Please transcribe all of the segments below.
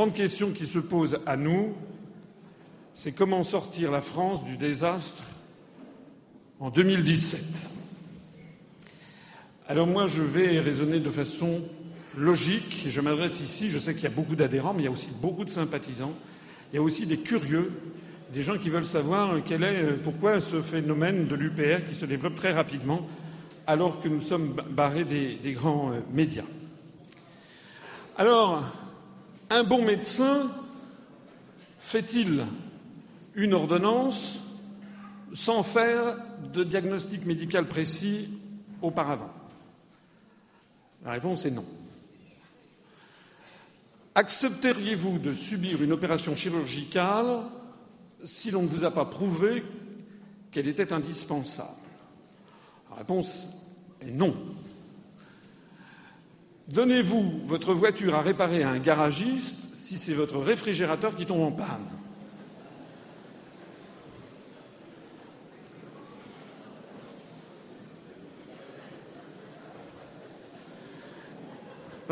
grande question qui se pose à nous, c'est comment sortir la France du désastre en 2017. Alors moi, je vais raisonner de façon logique. Je m'adresse ici, je sais qu'il y a beaucoup d'adhérents, mais il y a aussi beaucoup de sympathisants. Il y a aussi des curieux, des gens qui veulent savoir quel est, pourquoi ce phénomène de l'UPR qui se développe très rapidement alors que nous sommes barrés des, des grands euh, médias. Alors, un bon médecin fait-il une ordonnance sans faire de diagnostic médical précis auparavant? La réponse est non. Accepteriez-vous de subir une opération chirurgicale si l'on ne vous a pas prouvé qu'elle était indispensable? La réponse est non. Donnez-vous votre voiture à réparer à un garagiste si c'est votre réfrigérateur qui tombe en panne.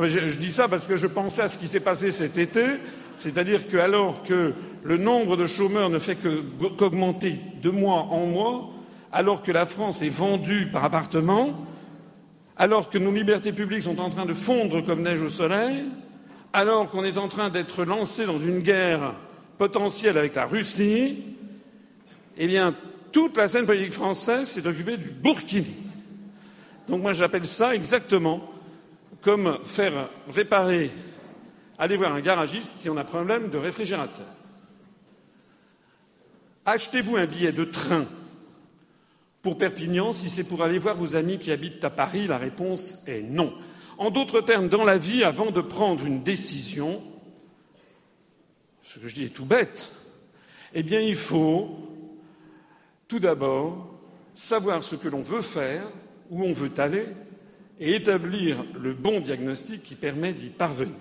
Je, dis ça parce que je pensais à ce qui s'est passé cet été, c'est-à-dire que alors que le nombre de chômeurs ne fait qu'augmenter de mois en mois, alors que la France est vendue par appartement, alors que nos libertés publiques sont en train de fondre comme neige au soleil, alors qu'on est en train d'être lancé dans une guerre potentielle avec la Russie, eh bien, toute la scène politique française s'est occupée du Burkini. Donc moi, j'appelle ça exactement comme faire réparer, aller voir un garagiste si on a problème de réfrigérateur. Achetez-vous un billet de train pour Perpignan si c'est pour aller voir vos amis qui habitent à Paris La réponse est non. En d'autres termes, dans la vie, avant de prendre une décision, ce que je dis est tout bête, eh bien, il faut tout d'abord savoir ce que l'on veut faire, où on veut aller, et établir le bon diagnostic qui permet d'y parvenir.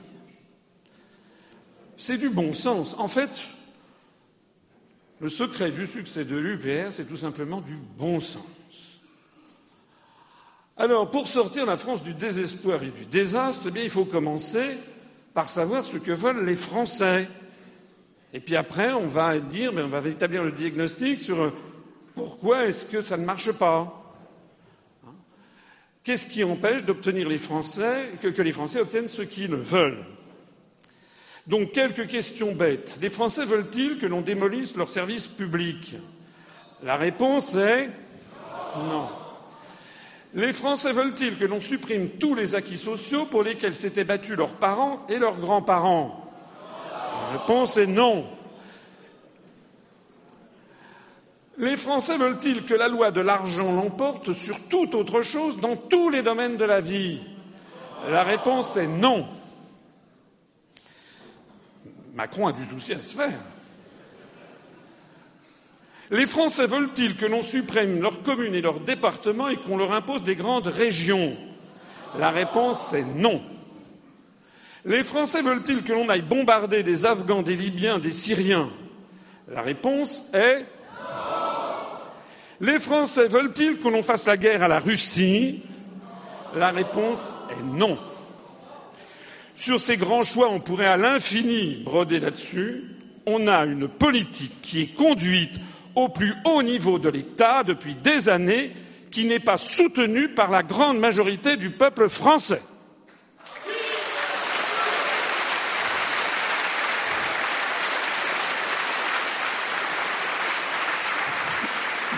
C'est du bon sens. En fait, le secret du succès de l'UPR, c'est tout simplement du bon sens. Alors, pour sortir la France du désespoir et du désastre, eh bien, il faut commencer par savoir ce que veulent les Français. Et puis après, on va dire, mais on va établir le diagnostic sur pourquoi est-ce que ça ne marche pas? Qu'est-ce qui empêche d'obtenir les Français, que, que les Français obtiennent ce qu'ils veulent? Donc, quelques questions bêtes. Les Français veulent-ils que l'on démolisse leurs services publics La réponse est non. Les Français veulent-ils que l'on supprime tous les acquis sociaux pour lesquels s'étaient battus leurs parents et leurs grands-parents? La réponse est non. Les Français veulent-ils que la loi de l'argent l'emporte sur toute autre chose dans tous les domaines de la vie? La réponse est non. Macron a du souci à se faire. Les Français veulent-ils que l'on supprime leurs communes et leurs départements et qu'on leur impose des grandes régions? La réponse est non. Les Français veulent-ils que l'on aille bombarder des Afghans, des Libyens, des Syriens? La réponse est les Français veulent-ils que l'on fasse la guerre à la Russie? La réponse est non. Sur ces grands choix, on pourrait à l'infini broder là-dessus. On a une politique qui est conduite au plus haut niveau de l'État depuis des années, qui n'est pas soutenue par la grande majorité du peuple français.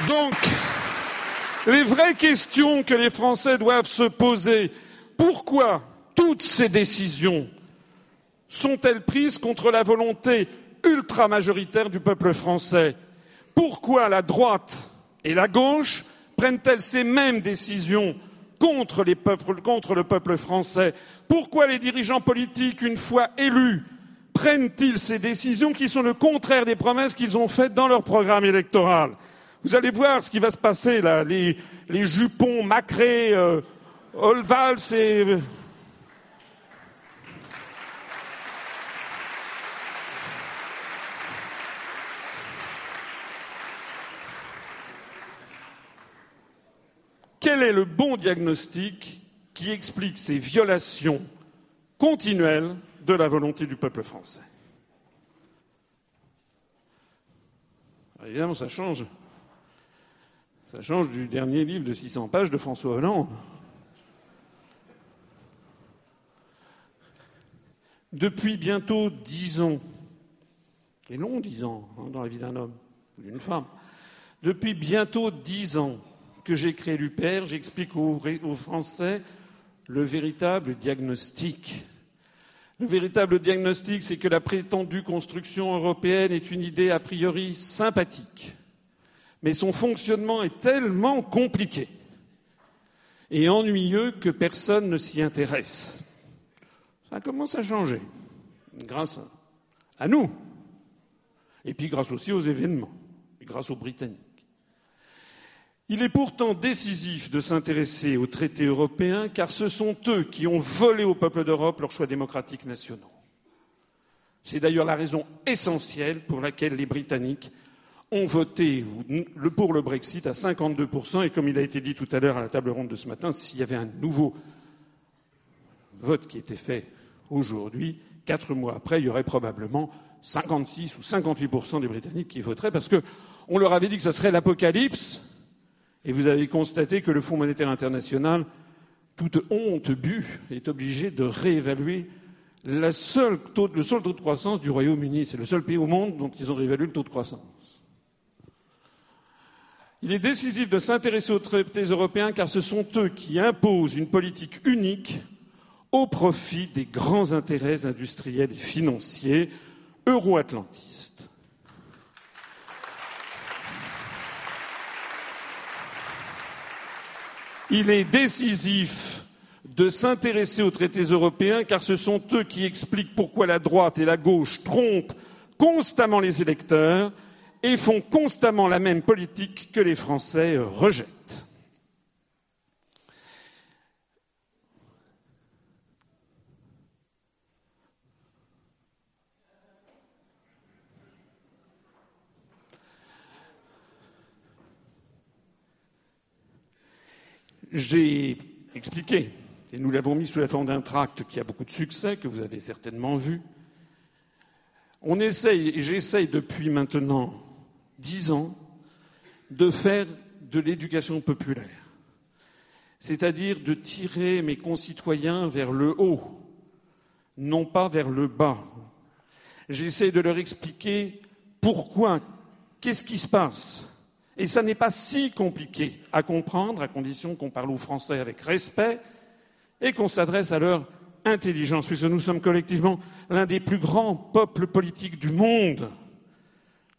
Donc, les vraies questions que les Français doivent se poser, pourquoi toutes ces décisions sont-elles prises contre la volonté ultra-majoritaire du peuple français? Pourquoi la droite et la gauche prennent-elles ces mêmes décisions contre, contre le peuple français? Pourquoi les dirigeants politiques, une fois élus, prennent-ils ces décisions qui sont le contraire des promesses qu'ils ont faites dans leur programme électoral? Vous allez voir ce qui va se passer là, les, les jupons macrés, euh, Olvals et. quel est le bon diagnostic qui explique ces violations continuelles de la volonté du peuple français? Ah, évidemment, ça change. Ça change du dernier livre de 600 pages de François Hollande. Depuis bientôt dix ans, et non dix ans hein, dans la vie d'un homme ou d'une femme, depuis bientôt dix ans, que j'ai créé l'UPR, j'explique aux, Français le véritable diagnostic. Le véritable diagnostic, c'est que la prétendue construction européenne est une idée a priori sympathique, mais son fonctionnement est tellement compliqué et ennuyeux que personne ne s'y intéresse. Ça commence à changer, grâce à nous, et puis grâce aussi aux événements, grâce aux Britanniques. Il est pourtant décisif de s'intéresser aux traités européens car ce sont eux qui ont volé au peuple d'Europe leurs choix démocratiques nationaux. C'est d'ailleurs la raison essentielle pour laquelle les Britanniques ont voté pour le Brexit à 52%, et comme il a été dit tout à l'heure à la table ronde de ce matin, s'il y avait un nouveau vote qui était fait aujourd'hui, quatre mois après, il y aurait probablement 56 ou 58% des Britanniques qui voteraient parce qu'on leur avait dit que ce serait l'apocalypse et vous avez constaté que le Fonds monétaire international, toute honte bue, est obligé de réévaluer le seul taux de croissance du Royaume-Uni. C'est le seul pays au monde dont ils ont réévalué le taux de croissance. Il est décisif de s'intéresser aux traités européens car ce sont eux qui imposent une politique unique au profit des grands intérêts industriels et financiers euro-atlantistes. Il est décisif de s'intéresser aux traités européens car ce sont eux qui expliquent pourquoi la droite et la gauche trompent constamment les électeurs et font constamment la même politique que les Français rejettent. J'ai expliqué, et nous l'avons mis sous la forme d'un tract qui a beaucoup de succès, que vous avez certainement vu. On essaye, et j'essaye depuis maintenant dix ans, de faire de l'éducation populaire, c'est-à-dire de tirer mes concitoyens vers le haut, non pas vers le bas. J'essaie de leur expliquer pourquoi, qu'est-ce qui se passe, et ça n'est pas si compliqué à comprendre, à condition qu'on parle aux Français avec respect et qu'on s'adresse à leur intelligence, puisque nous sommes collectivement l'un des plus grands peuples politiques du monde.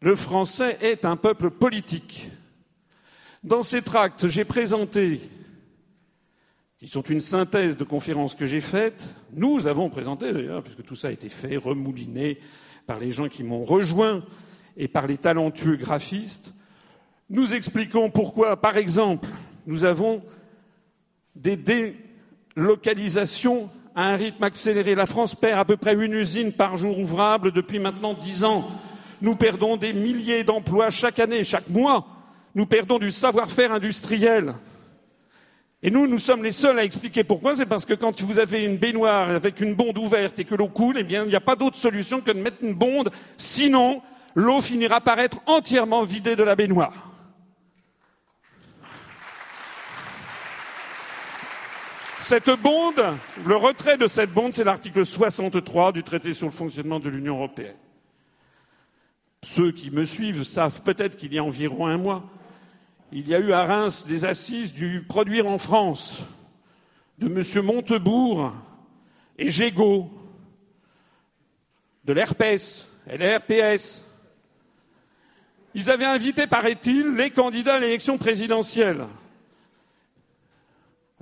Le français est un peuple politique. Dans ces tracts, j'ai présenté, qui sont une synthèse de conférences que j'ai faites, nous avons présenté d'ailleurs, puisque tout ça a été fait, remouliné par les gens qui m'ont rejoint et par les talentueux graphistes, nous expliquons pourquoi, par exemple, nous avons des délocalisations à un rythme accéléré. La France perd à peu près une usine par jour ouvrable depuis maintenant dix ans. Nous perdons des milliers d'emplois chaque année, chaque mois. Nous perdons du savoir-faire industriel. Et nous, nous sommes les seuls à expliquer pourquoi. C'est parce que quand vous avez une baignoire avec une bonde ouverte et que l'eau coule, eh bien, il n'y a pas d'autre solution que de mettre une bonde. Sinon, l'eau finira par être entièrement vidée de la baignoire. Cette bonde, le retrait de cette bonde, c'est l'article 63 du traité sur le fonctionnement de l'Union européenne. Ceux qui me suivent savent peut-être qu'il y a environ un mois, il y a eu à Reims des assises du produire en France de M. Montebourg et Gégaud, de l'RPS et l'RPS. Ils avaient invité, paraît-il, les candidats à l'élection présidentielle.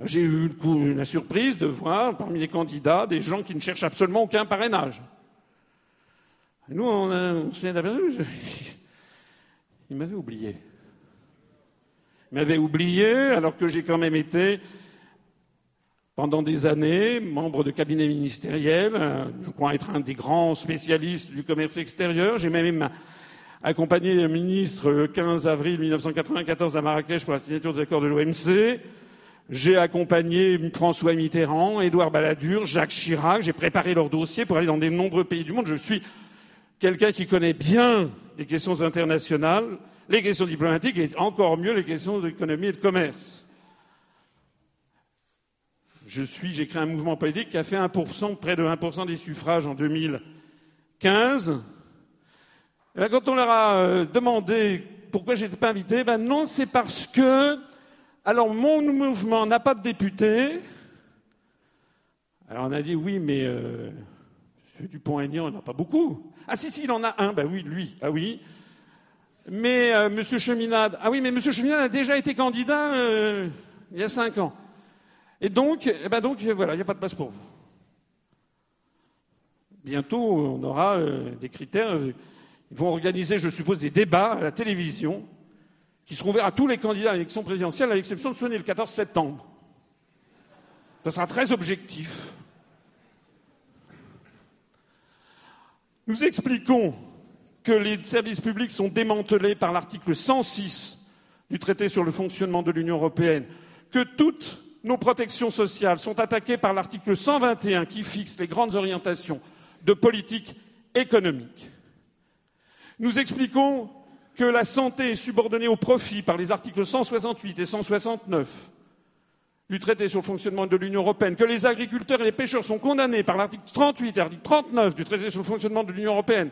J'ai eu la surprise de voir parmi les candidats des gens qui ne cherchent absolument aucun parrainage. nous, on, s'est aperçu, il m'avait oublié. Il m'avait oublié alors que j'ai quand même été pendant des années membre de cabinet ministériel, je crois être un des grands spécialistes du commerce extérieur. J'ai même accompagné le ministre le 15 avril 1994 à Marrakech pour la signature des accords de l'OMC. J'ai accompagné François Mitterrand, Édouard Balladur, Jacques Chirac. J'ai préparé leur dossier pour aller dans de nombreux pays du monde. Je suis quelqu'un qui connaît bien les questions internationales. les questions diplomatiques et encore mieux les questions d'économie et de commerce. Je suis, j'ai créé un mouvement politique qui a fait 1%, près de 1% des suffrages en 2015. Et ben, quand on leur a euh, demandé pourquoi j'étais pas invité, ben non, c'est parce que, alors mon mouvement n'a pas de député. Alors on a dit oui, mais euh. Dupont-Aignan, n'en a pas beaucoup. Ah si, si, il en a un, ben oui, lui, ah oui. Mais euh, M. Cheminade, ah oui, mais M. Cheminade a déjà été candidat euh, il y a cinq ans. Et donc, eh ben donc voilà, il n'y a pas de place pour vous. Bientôt, on aura euh, des critères. Ils vont organiser, je suppose, des débats à la télévision qui seront ouverts à tous les candidats à l'élection présidentielle, à l'exception de celui le 14 septembre. Ça sera très objectif. Nous expliquons que les services publics sont démantelés par l'article 106 du traité sur le fonctionnement de l'Union européenne, que toutes nos protections sociales sont attaquées par l'article 121 qui fixe les grandes orientations de politique économique. Nous expliquons que la santé est subordonnée au profit par les articles 168 et 169 du traité sur le fonctionnement de l'Union européenne, que les agriculteurs et les pêcheurs sont condamnés par l'article 38 et l'article 39 du traité sur le fonctionnement de l'Union européenne,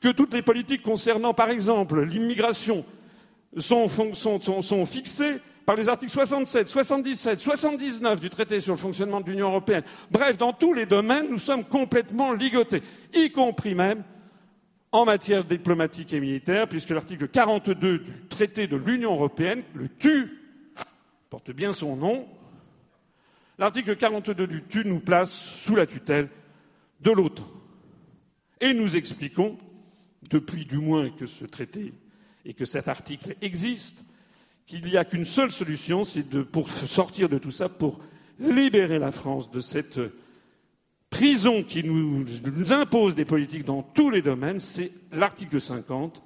que toutes les politiques concernant, par exemple, l'immigration sont, sont, fixées par les articles 67, 77, 79 du traité sur le fonctionnement de l'Union européenne. Bref, dans tous les domaines, nous sommes complètement ligotés, y compris même en matière diplomatique et militaire, puisque l'article 42 du traité de l'Union européenne, le TU, porte bien son nom, L'article 42 du TU nous place sous la tutelle de l'OTAN. Et nous expliquons, depuis du moins que ce traité et que cet article existe, qu'il n'y a qu'une seule solution, c'est pour sortir de tout ça, pour libérer la France de cette prison qui nous, impose des politiques dans tous les domaines, c'est l'article 50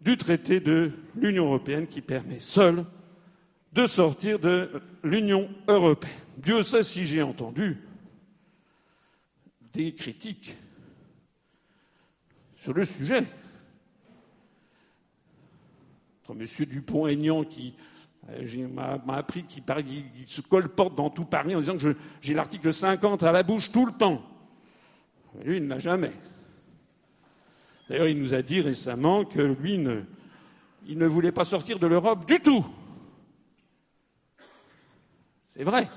du traité de l'Union européenne qui permet seul de sortir de l'Union européenne. Dieu sait si j'ai entendu des critiques sur le sujet. Entre M. Dupont-Aignan qui euh, m'a appris qu'il se colporte dans tout Paris en disant que j'ai l'article 50 à la bouche tout le temps. Lui, il ne l'a jamais. D'ailleurs, il nous a dit récemment que lui, il ne voulait pas sortir de l'Europe du tout. C'est vrai.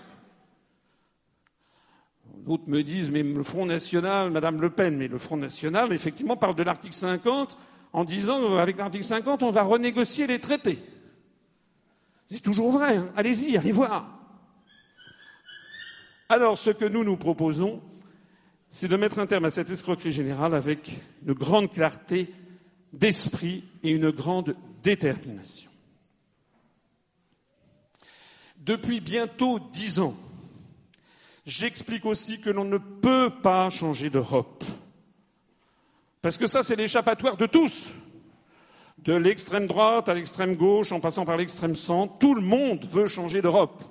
D'autres me disent, mais le Front National, Madame Le Pen, mais le Front National, effectivement, parle de l'article 50 en disant, avec l'article 50, on va renégocier les traités. C'est toujours vrai, hein. allez-y, allez voir. Alors, ce que nous nous proposons, c'est de mettre un terme à cette escroquerie générale avec une grande clarté d'esprit et une grande détermination. Depuis bientôt dix ans, J'explique aussi que l'on ne peut pas changer d'Europe. Parce que ça, c'est l'échappatoire de tous. De l'extrême droite à l'extrême gauche, en passant par l'extrême centre, tout le monde veut changer d'Europe.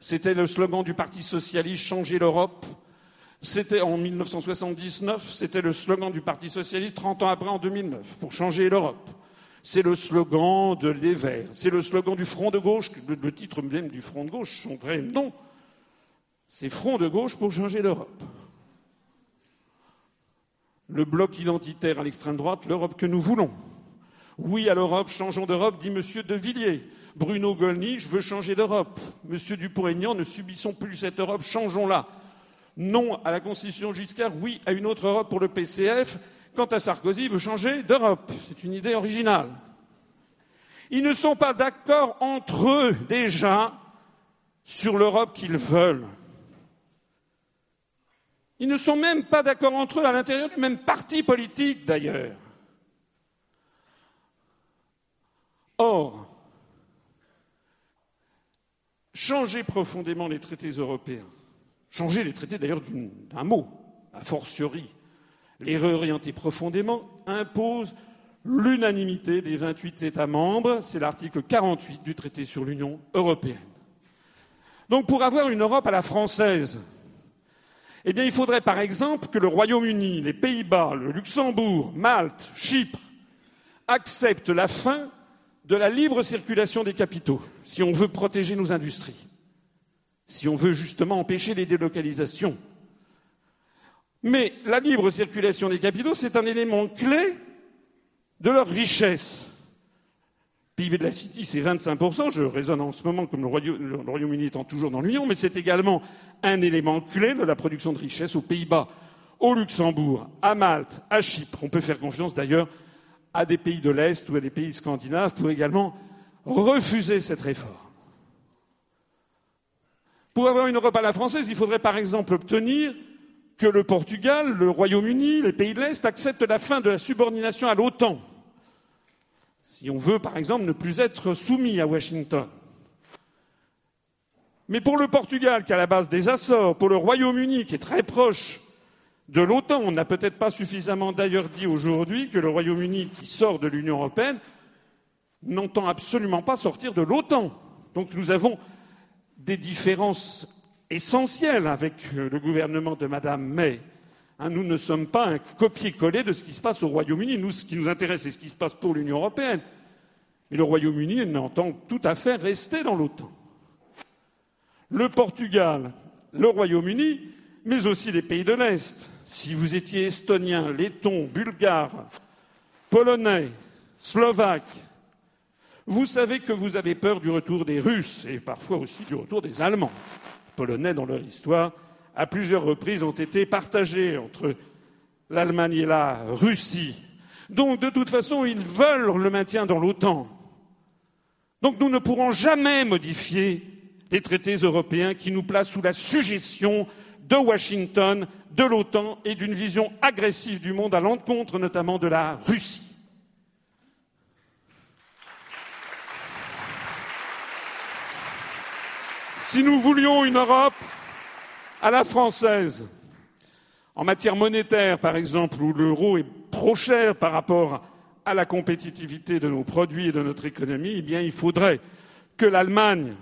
C'était le slogan du Parti socialiste, changer l'Europe. C'était en 1979, c'était le slogan du Parti socialiste 30 ans après, en 2009, pour changer l'Europe. C'est le slogan de Les Verts. C'est le slogan du Front de gauche, le titre même du Front de gauche, son vrai nom, c'est front de gauche pour changer l'Europe. Le bloc identitaire à l'extrême droite, l'Europe que nous voulons. Oui à l'Europe, changeons d'Europe, dit M. De Villiers. Bruno Gollnisch veut changer d'Europe. M. Dupont-Aignan, ne subissons plus cette Europe, changeons-la. Non à la Constitution Giscard, oui à une autre Europe pour le PCF. Quant à Sarkozy, il veut changer d'Europe. C'est une idée originale. Ils ne sont pas d'accord entre eux déjà sur l'Europe qu'ils veulent. Ils ne sont même pas d'accord entre eux à l'intérieur du même parti politique, d'ailleurs. Or, changer profondément les traités européens, changer les traités d'ailleurs d'un mot, a fortiori, les réorienter profondément, impose l'unanimité des 28 États membres. C'est l'article 48 du traité sur l'Union européenne. Donc pour avoir une Europe à la française, eh bien, il faudrait par exemple que le Royaume-Uni, les Pays-Bas, le Luxembourg, Malte, Chypre accepte la fin de la libre circulation des capitaux, si on veut protéger nos industries, si on veut justement empêcher les délocalisations. Mais la libre circulation des capitaux, c'est un élément clé de leur richesse. Le PIB de la City, c'est 25%. Je raisonne en ce moment comme le Royaume-Uni étant toujours dans l'Union, mais c'est également un élément clé de la production de richesse aux Pays-Bas, au Luxembourg, à Malte, à Chypre. On peut faire confiance d'ailleurs à des pays de l'Est ou à des pays scandinaves pour également refuser cette réforme. Pour avoir une Europe à la française, il faudrait par exemple obtenir que le Portugal, le Royaume-Uni, les pays de l'Est acceptent la fin de la subordination à l'OTAN. Si on veut, par exemple, ne plus être soumis à Washington. Mais pour le Portugal, qui est la base des Açores, pour le Royaume-Uni, qui est très proche de l'OTAN. On n'a peut-être pas suffisamment d'ailleurs dit aujourd'hui que le Royaume-Uni, qui sort de l'Union européenne, n'entend absolument pas sortir de l'OTAN. Donc nous avons des différences essentielles avec euh, le gouvernement de Mme May. Hein, nous ne sommes pas un copier-coller de ce qui se passe au Royaume-Uni. Nous, ce qui nous intéresse, c'est ce qui se passe pour l'Union européenne. Mais le Royaume-Uni entend tout à fait rester dans l'OTAN. Le Portugal, le Royaume-Uni, mais aussi les pays de l'Est, si vous étiez estonien, letton, bulgare, polonais, slovaque, vous savez que vous avez peur du retour des Russes et parfois aussi du retour des Allemands. Les Polonais, dans leur histoire, à plusieurs reprises ont été partagés entre l'Allemagne et la Russie. Donc, de toute façon, ils veulent le maintien dans l'OTAN. Donc, nous ne pourrons jamais modifier les traités européens qui nous placent sous la suggestion de Washington, de l'OTAN et d'une vision agressive du monde à l'encontre notamment de la Russie. Si nous voulions une Europe à la française, en matière monétaire par exemple, où l'euro est trop cher par rapport à la compétitivité de nos produits et de notre économie, eh bien il faudrait que l'Allemagne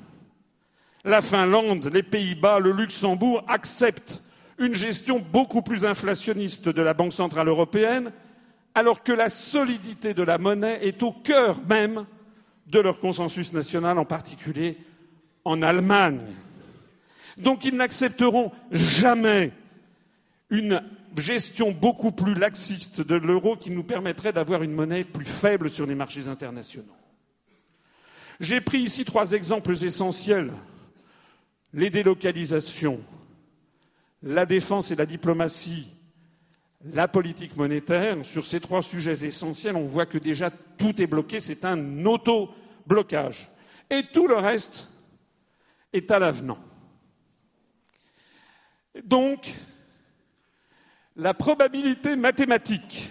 la Finlande, les Pays-Bas, le Luxembourg acceptent une gestion beaucoup plus inflationniste de la Banque centrale européenne, alors que la solidité de la monnaie est au cœur même de leur consensus national, en particulier en Allemagne. Donc ils n'accepteront jamais une gestion beaucoup plus laxiste de l'euro qui nous permettrait d'avoir une monnaie plus faible sur les marchés internationaux. J'ai pris ici trois exemples essentiels les délocalisations, la défense et la diplomatie, la politique monétaire, sur ces trois sujets essentiels, on voit que déjà tout est bloqué, c'est un auto-blocage. Et tout le reste est à l'avenant. Donc, la probabilité mathématique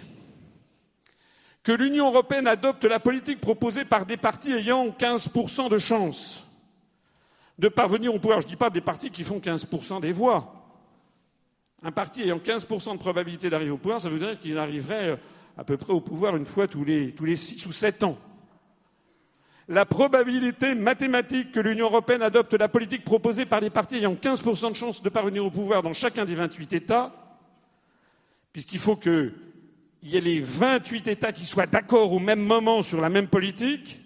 que l'Union européenne adopte la politique proposée par des partis ayant 15% de chance de parvenir au pouvoir. Je ne dis pas des partis qui font 15% des voix. Un parti ayant 15% de probabilité d'arriver au pouvoir, ça veut dire qu'il arriverait euh, à peu près au pouvoir une fois tous les, tous les 6 ou 7 ans. La probabilité mathématique que l'Union européenne adopte la politique proposée par les partis ayant 15% de chance de parvenir au pouvoir dans chacun des 28 États, puisqu'il faut qu'il y ait les 28 États qui soient d'accord au même moment sur la même politique,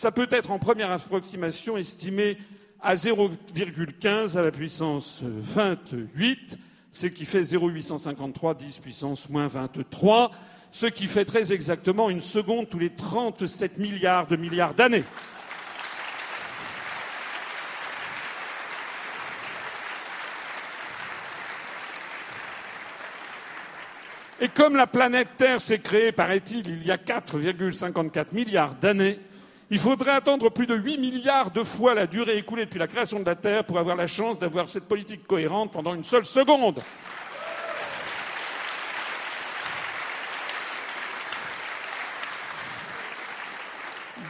ça peut être en première approximation estimé à 0,15 à la puissance 28, ce qui fait 0,853 10 puissance moins 23, ce qui fait très exactement une seconde tous les 37 milliards de milliards d'années. Et comme la planète Terre s'est créée, paraît-il, il y a 4,54 milliards d'années, il faudrait attendre plus de 8 milliards de fois la durée écoulée depuis la création de la Terre pour avoir la chance d'avoir cette politique cohérente pendant une seule seconde.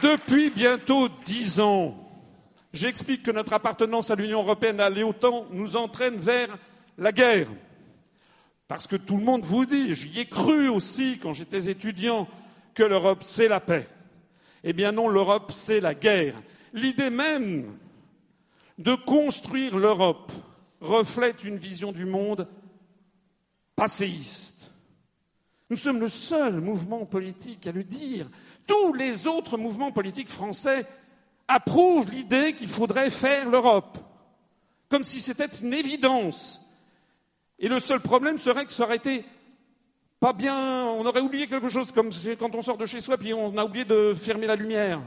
Depuis bientôt dix ans, j'explique que notre appartenance à l'Union européenne, à l'OTAN, nous entraîne vers la guerre. Parce que tout le monde vous dit, j'y ai cru aussi quand j'étais étudiant, que l'Europe, c'est la paix. Eh bien non, l'Europe, c'est la guerre. L'idée même de construire l'Europe reflète une vision du monde passéiste. Nous sommes le seul mouvement politique à le dire. Tous les autres mouvements politiques français approuvent l'idée qu'il faudrait faire l'Europe, comme si c'était une évidence. Et le seul problème serait que ça aurait été pas bien, on aurait oublié quelque chose, comme quand on sort de chez soi, puis on a oublié de fermer la lumière.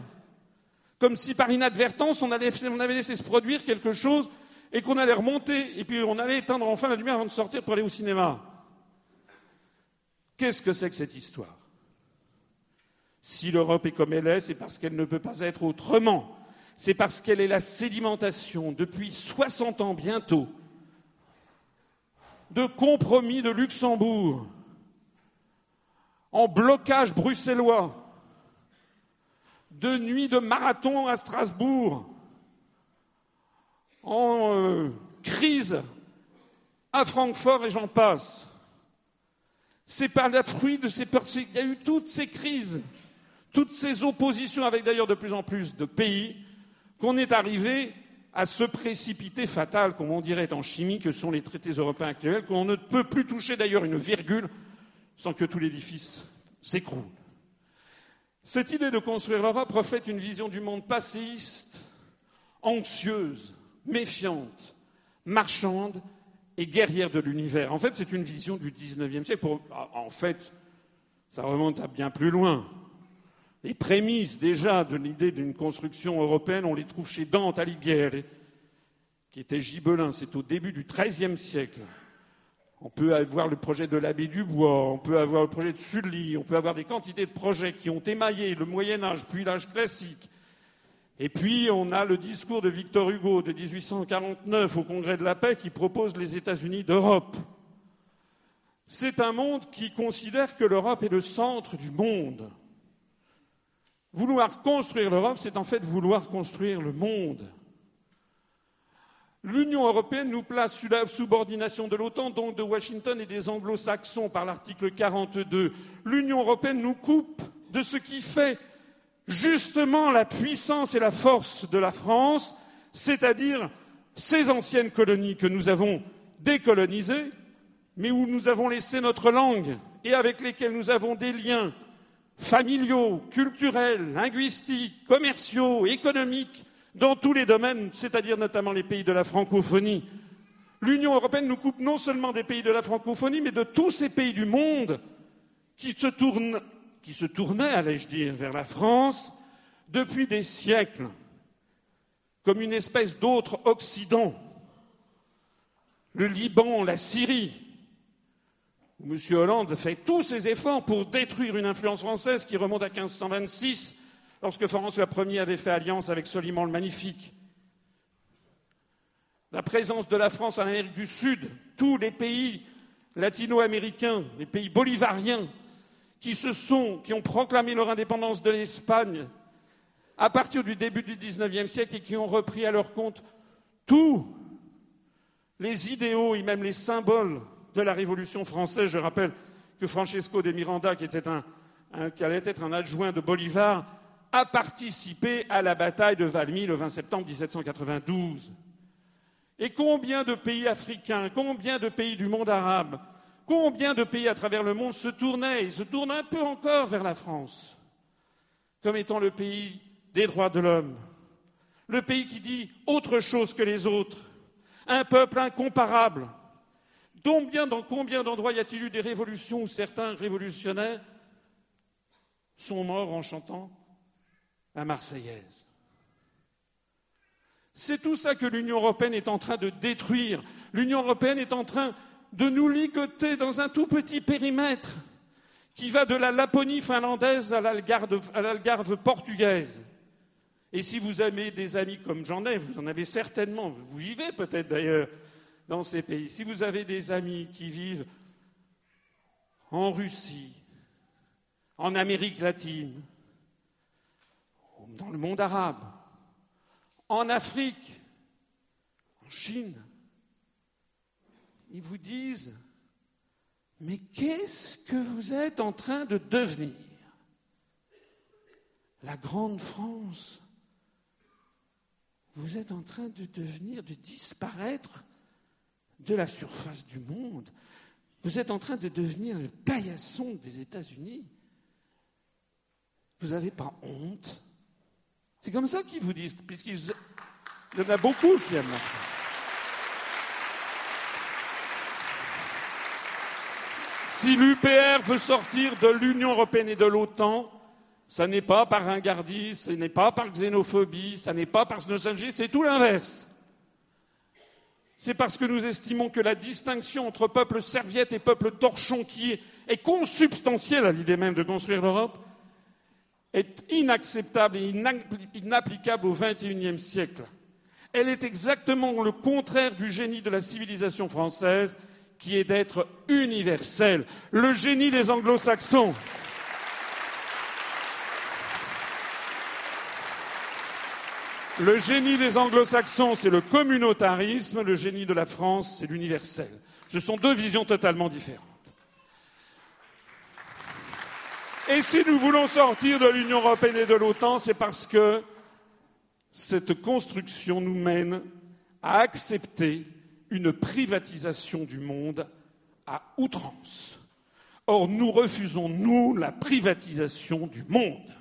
Comme si par inadvertance, on, avait laissé se produire quelque chose et qu'on allait remonter, et puis on allait éteindre enfin la lumière avant de sortir pour aller au cinéma. Qu'est-ce que c'est que cette histoire? Si l'Europe est comme elle est, c'est parce qu'elle ne peut pas être autrement. C'est parce qu'elle est la sédimentation, depuis 60 ans bientôt, de compromis de Luxembourg, en blocage bruxellois, de nuits de marathon à Strasbourg, en euh, crise à Francfort et j'en passe. C'est par la fruit de ces Il y a eu toutes ces crises, toutes ces oppositions, avec d'ailleurs de plus en plus de pays, qu'on est arrivé à ce précipité fatal, comme on dirait en chimie, que sont les traités européens actuels, qu'on ne peut plus toucher d'ailleurs une virgule sans que tout l'édifice s'écroule. Cette idée de construire l'Europe reflète une vision du monde passéiste, anxieuse, méfiante, marchande et guerrière de l'univers. En fait, c'est une vision du XIXe siècle. en fait, ça remonte à bien plus loin. Les prémices déjà de l'idée d'une construction européenne, on les trouve chez Dante Alighieri, qui était gibelin. C'est au début du XIIIe siècle. On peut avoir le projet de l'abbé Dubois, on peut avoir le projet de Sully, on peut avoir des quantités de projets qui ont émaillé le Moyen Âge, puis l'âge classique. Et puis on a le discours de Victor Hugo de 1849 au Congrès de la paix qui propose les États-Unis d'Europe. C'est un monde qui considère que l'Europe est le centre du monde. Vouloir construire l'Europe, c'est en fait vouloir construire le monde. L'Union européenne nous place sous la subordination de l'OTAN, donc de Washington et des anglo-saxons par l'article 42. L'Union européenne nous coupe de ce qui fait justement la puissance et la force de la France, c'est-à-dire ces anciennes colonies que nous avons décolonisées, mais où nous avons laissé notre langue et avec lesquelles nous avons des liens familiaux, culturels, linguistiques, commerciaux, économiques dans tous les domaines, c'est-à-dire notamment les pays de la francophonie. L'Union européenne nous coupe non seulement des pays de la francophonie, mais de tous ces pays du monde qui se, tournaient, allais-je dire, vers la France depuis des siècles, comme une espèce d'autre Occident. Le Liban, la Syrie, où M. Hollande fait tous ses efforts pour détruire une influence française qui remonte à 1526 lorsque François Ier avait fait alliance avec Soliman le Magnifique. La présence de la France en Amérique du Sud, tous les pays latino-américains, les pays bolivariens, qui se sont, qui ont proclamé leur indépendance de l'Espagne à partir du début du XIXe siècle et qui ont repris à leur compte tous les idéaux et même les symboles de la Révolution française. Je rappelle que Francesco de Miranda, qui, allait être un adjoint de Bolivar, a participé à la bataille de Valmy le 20 septembre 1792. Et combien de pays africains, combien de pays du monde arabe, combien de pays à travers le monde se tournaient et se tournent un peu encore vers la France comme étant le pays des droits de l'homme, le pays qui dit autre chose que les autres, un peuple incomparable. Combien, dans combien d'endroits y a-t-il eu des révolutions où certains révolutionnaires sont morts en chantant la Marseillaise. C'est tout ça que l'Union européenne est en train de détruire. L'Union européenne est en train de nous ligoter dans un tout petit périmètre qui va de la Laponie finlandaise à l'Algarve portugaise. Et si vous avez des amis comme j'en ai, vous en avez certainement, vous vivez peut-être d'ailleurs dans ces pays, si vous avez des amis qui vivent en Russie, en Amérique latine, dans le monde arabe, en Afrique, en Chine, ils vous disent Mais qu'est-ce que vous êtes en train de devenir? La grande France. Vous êtes en train de devenir, de disparaître de la surface du monde. Vous êtes en train de devenir le paillasson des États-Unis. Vous n'avez pas honte C'est comme ça qu'ils vous disent, puisqu'il y en a beaucoup qui aiment. Si l'UPR veut sortir de l'Union européenne et de l'OTAN, ce n'est pas par ringardise, ce n'est pas par xénophobie, ce n'est pas par nostalgie, c'est tout l'inverse. C'est parce que nous estimons que la distinction entre peuple serviette et peuple torchon, qui est consubstantielle à l'idée même de construire l'Europe, est inacceptable et inapplicable au XXIe siècle. Elle est exactement le contraire du génie de la civilisation française, qui est d'être universelle. Le génie des anglo-saxons. Le génie des anglo-saxons, c'est le communautarisme, le génie de la France, c'est l'universel. Ce sont deux visions totalement différentes. Et si nous voulons sortir de l'Union européenne et de l'OTAN, c'est parce que cette construction nous mène à accepter une privatisation du monde à outrance. Or, nous refusons, nous, la privatisation du monde.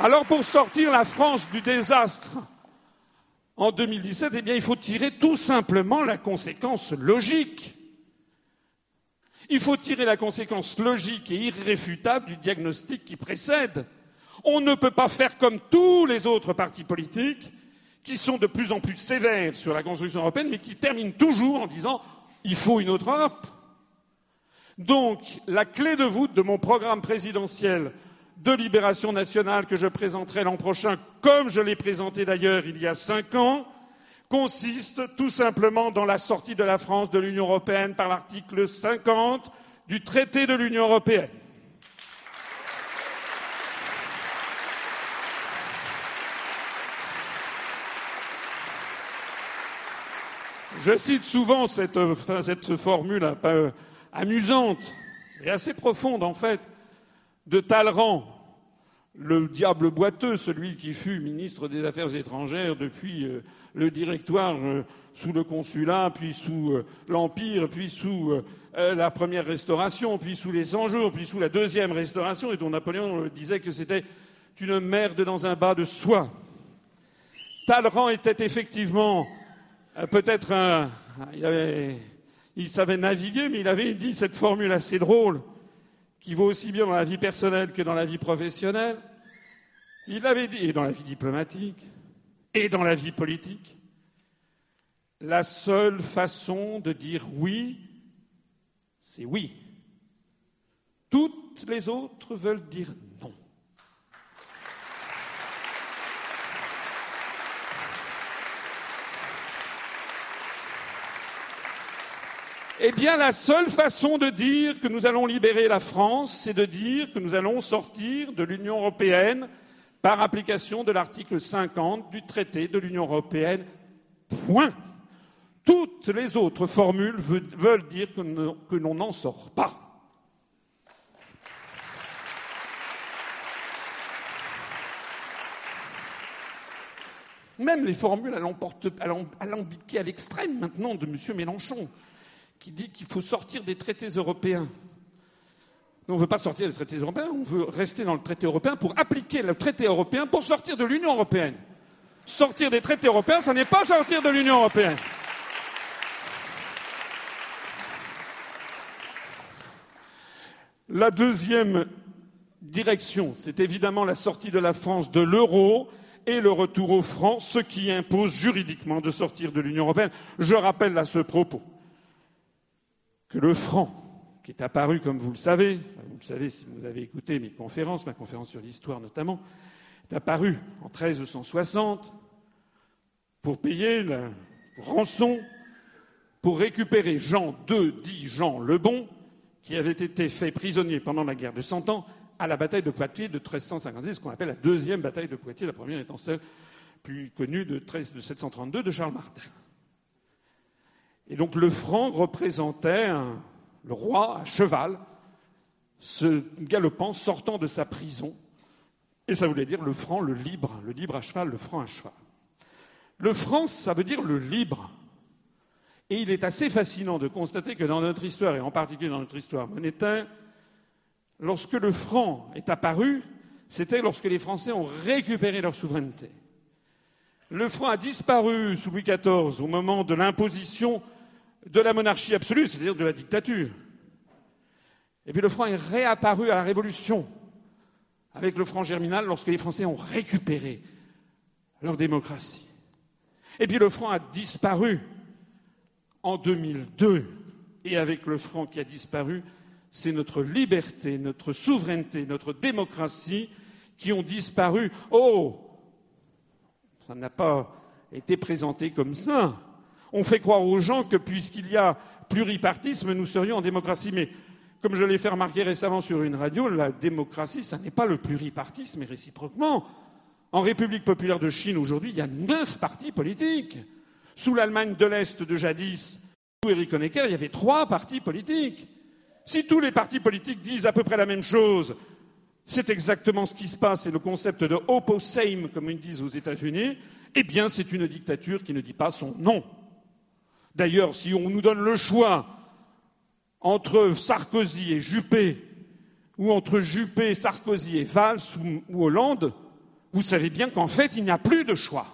Alors pour sortir la France du désastre en 2017, eh bien, il faut tirer tout simplement la conséquence logique. Il faut tirer la conséquence logique et irréfutable du diagnostic qui précède. On ne peut pas faire comme tous les autres partis politiques qui sont de plus en plus sévères sur la construction européenne, mais qui terminent toujours en disant il faut une autre Europe. Donc, la clé de voûte de mon programme présidentiel de libération nationale que je présenterai l'an prochain, comme je l'ai présenté d'ailleurs il y a cinq ans, consiste tout simplement dans la sortie de la France de l'Union européenne par l'article 50 du traité de l'Union européenne. Je cite souvent cette, cette formule amusante et assez profonde en fait de Talleyrand, le diable boiteux, celui qui fut ministre des Affaires étrangères depuis euh, le directoire euh, sous le consulat, puis sous euh, l'Empire, puis sous la première restauration, puis sous les 100 jours, puis sous la deuxième restauration, et dont Napoléon disait que c'était une merde dans un bas de soie. Talleyrand était effectivement peut-être un. Il, il savait naviguer, mais il avait dit cette formule assez drôle qui vaut aussi bien dans la vie personnelle que dans la vie professionnelle. Il avait dit, et dans la vie diplomatique, et dans la vie politique, la seule façon de dire oui, c'est oui. Toutes les autres veulent dire non. Eh bien, la seule façon de dire que nous allons libérer la France, c'est de dire que nous allons sortir de l'Union européenne par application de l'article 50 du traité de l'Union européenne. Point. Toutes les autres formules veulent dire que l'on n'en sort pas. Même les formules alambiquées à l'extrême maintenant de M. Mélenchon qui dit qu'il faut sortir des traités européens. Nous, on ne veut pas sortir des traités européens, on veut rester dans le traité européen pour appliquer le traité européen pour sortir de l'Union européenne. Sortir des traités européens, ça n'est pas sortir de l'Union européenne. La deuxième direction, c'est évidemment la sortie de la France de l'euro et le retour au franc, ce qui impose juridiquement de sortir de l'Union européenne. Je rappelle à ce propos que le franc, qui est apparu, comme vous le savez, vous le savez si vous avez écouté mes conférences, ma conférence sur l'histoire notamment, est apparu en 1360 pour payer la rançon, pour récupérer Jean II, dit Jean le Bon, qui avait été fait prisonnier pendant la guerre de Cent Ans à la bataille de Poitiers de 1356, ce qu'on appelle la deuxième bataille de Poitiers, la première étant celle plus connue de, 13, de 732 de Charles Martel. Et donc le franc représentait le roi à cheval, se galopant, sortant de sa prison. Et ça voulait dire le franc, le libre, le libre à cheval, le franc à cheval. Le franc, ça veut dire le libre. Et il est assez fascinant de constater que dans notre histoire, et en particulier dans notre histoire monétaire, lorsque le franc est apparu, c'était lorsque les Français ont récupéré leur souveraineté. Le franc a disparu sous Louis XIV au moment de l'imposition de la monarchie absolue, c'est-à-dire de la dictature. Et puis le franc est réapparu à la Révolution avec le franc germinal lorsque les Français ont récupéré leur démocratie. Et puis le franc a disparu en 2002. Et avec le franc qui a disparu, c'est notre liberté, notre souveraineté, notre démocratie qui ont disparu. Oh Ça n'a pas été présenté comme ça. On fait croire aux gens que puisqu'il y a pluripartisme, nous serions en démocratie. Mais comme je l'ai fait remarquer récemment sur une radio, la démocratie, ça n'est pas le pluripartisme, et réciproquement. En République populaire de Chine, aujourd'hui, il y a neuf partis politiques. Sous l'Allemagne de l'Est de jadis, sous Eric Honecker, il y avait trois partis politiques. Si tous les partis politiques disent à peu près la même chose, c'est exactement ce qui se passe, c'est le concept de opposame, comme ils disent aux États-Unis, eh bien, c'est une dictature qui ne dit pas son nom. D'ailleurs, si on nous donne le choix entre Sarkozy et Juppé, ou entre Juppé, Sarkozy et Valls ou Hollande, vous savez bien qu'en fait, il n'y a plus de choix.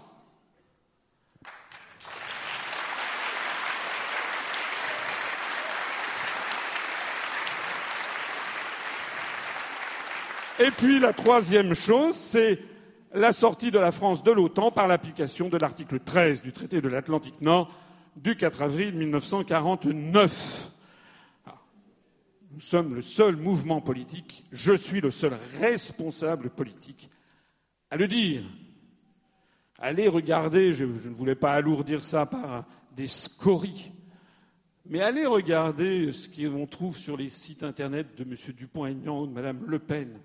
Et puis la troisième chose, c'est la sortie de la France de l'OTAN par l'application de l'article 13 du traité de l'Atlantique Nord du 4 avril 1949. Ah. Nous sommes le seul mouvement politique, je suis le seul responsable politique à le dire. Allez regarder, je, ne voulais pas alourdir ça par des scories, mais allez regarder ce qu'on trouve sur les sites internet de M. Dupont-Aignan ou de Mme Le Pen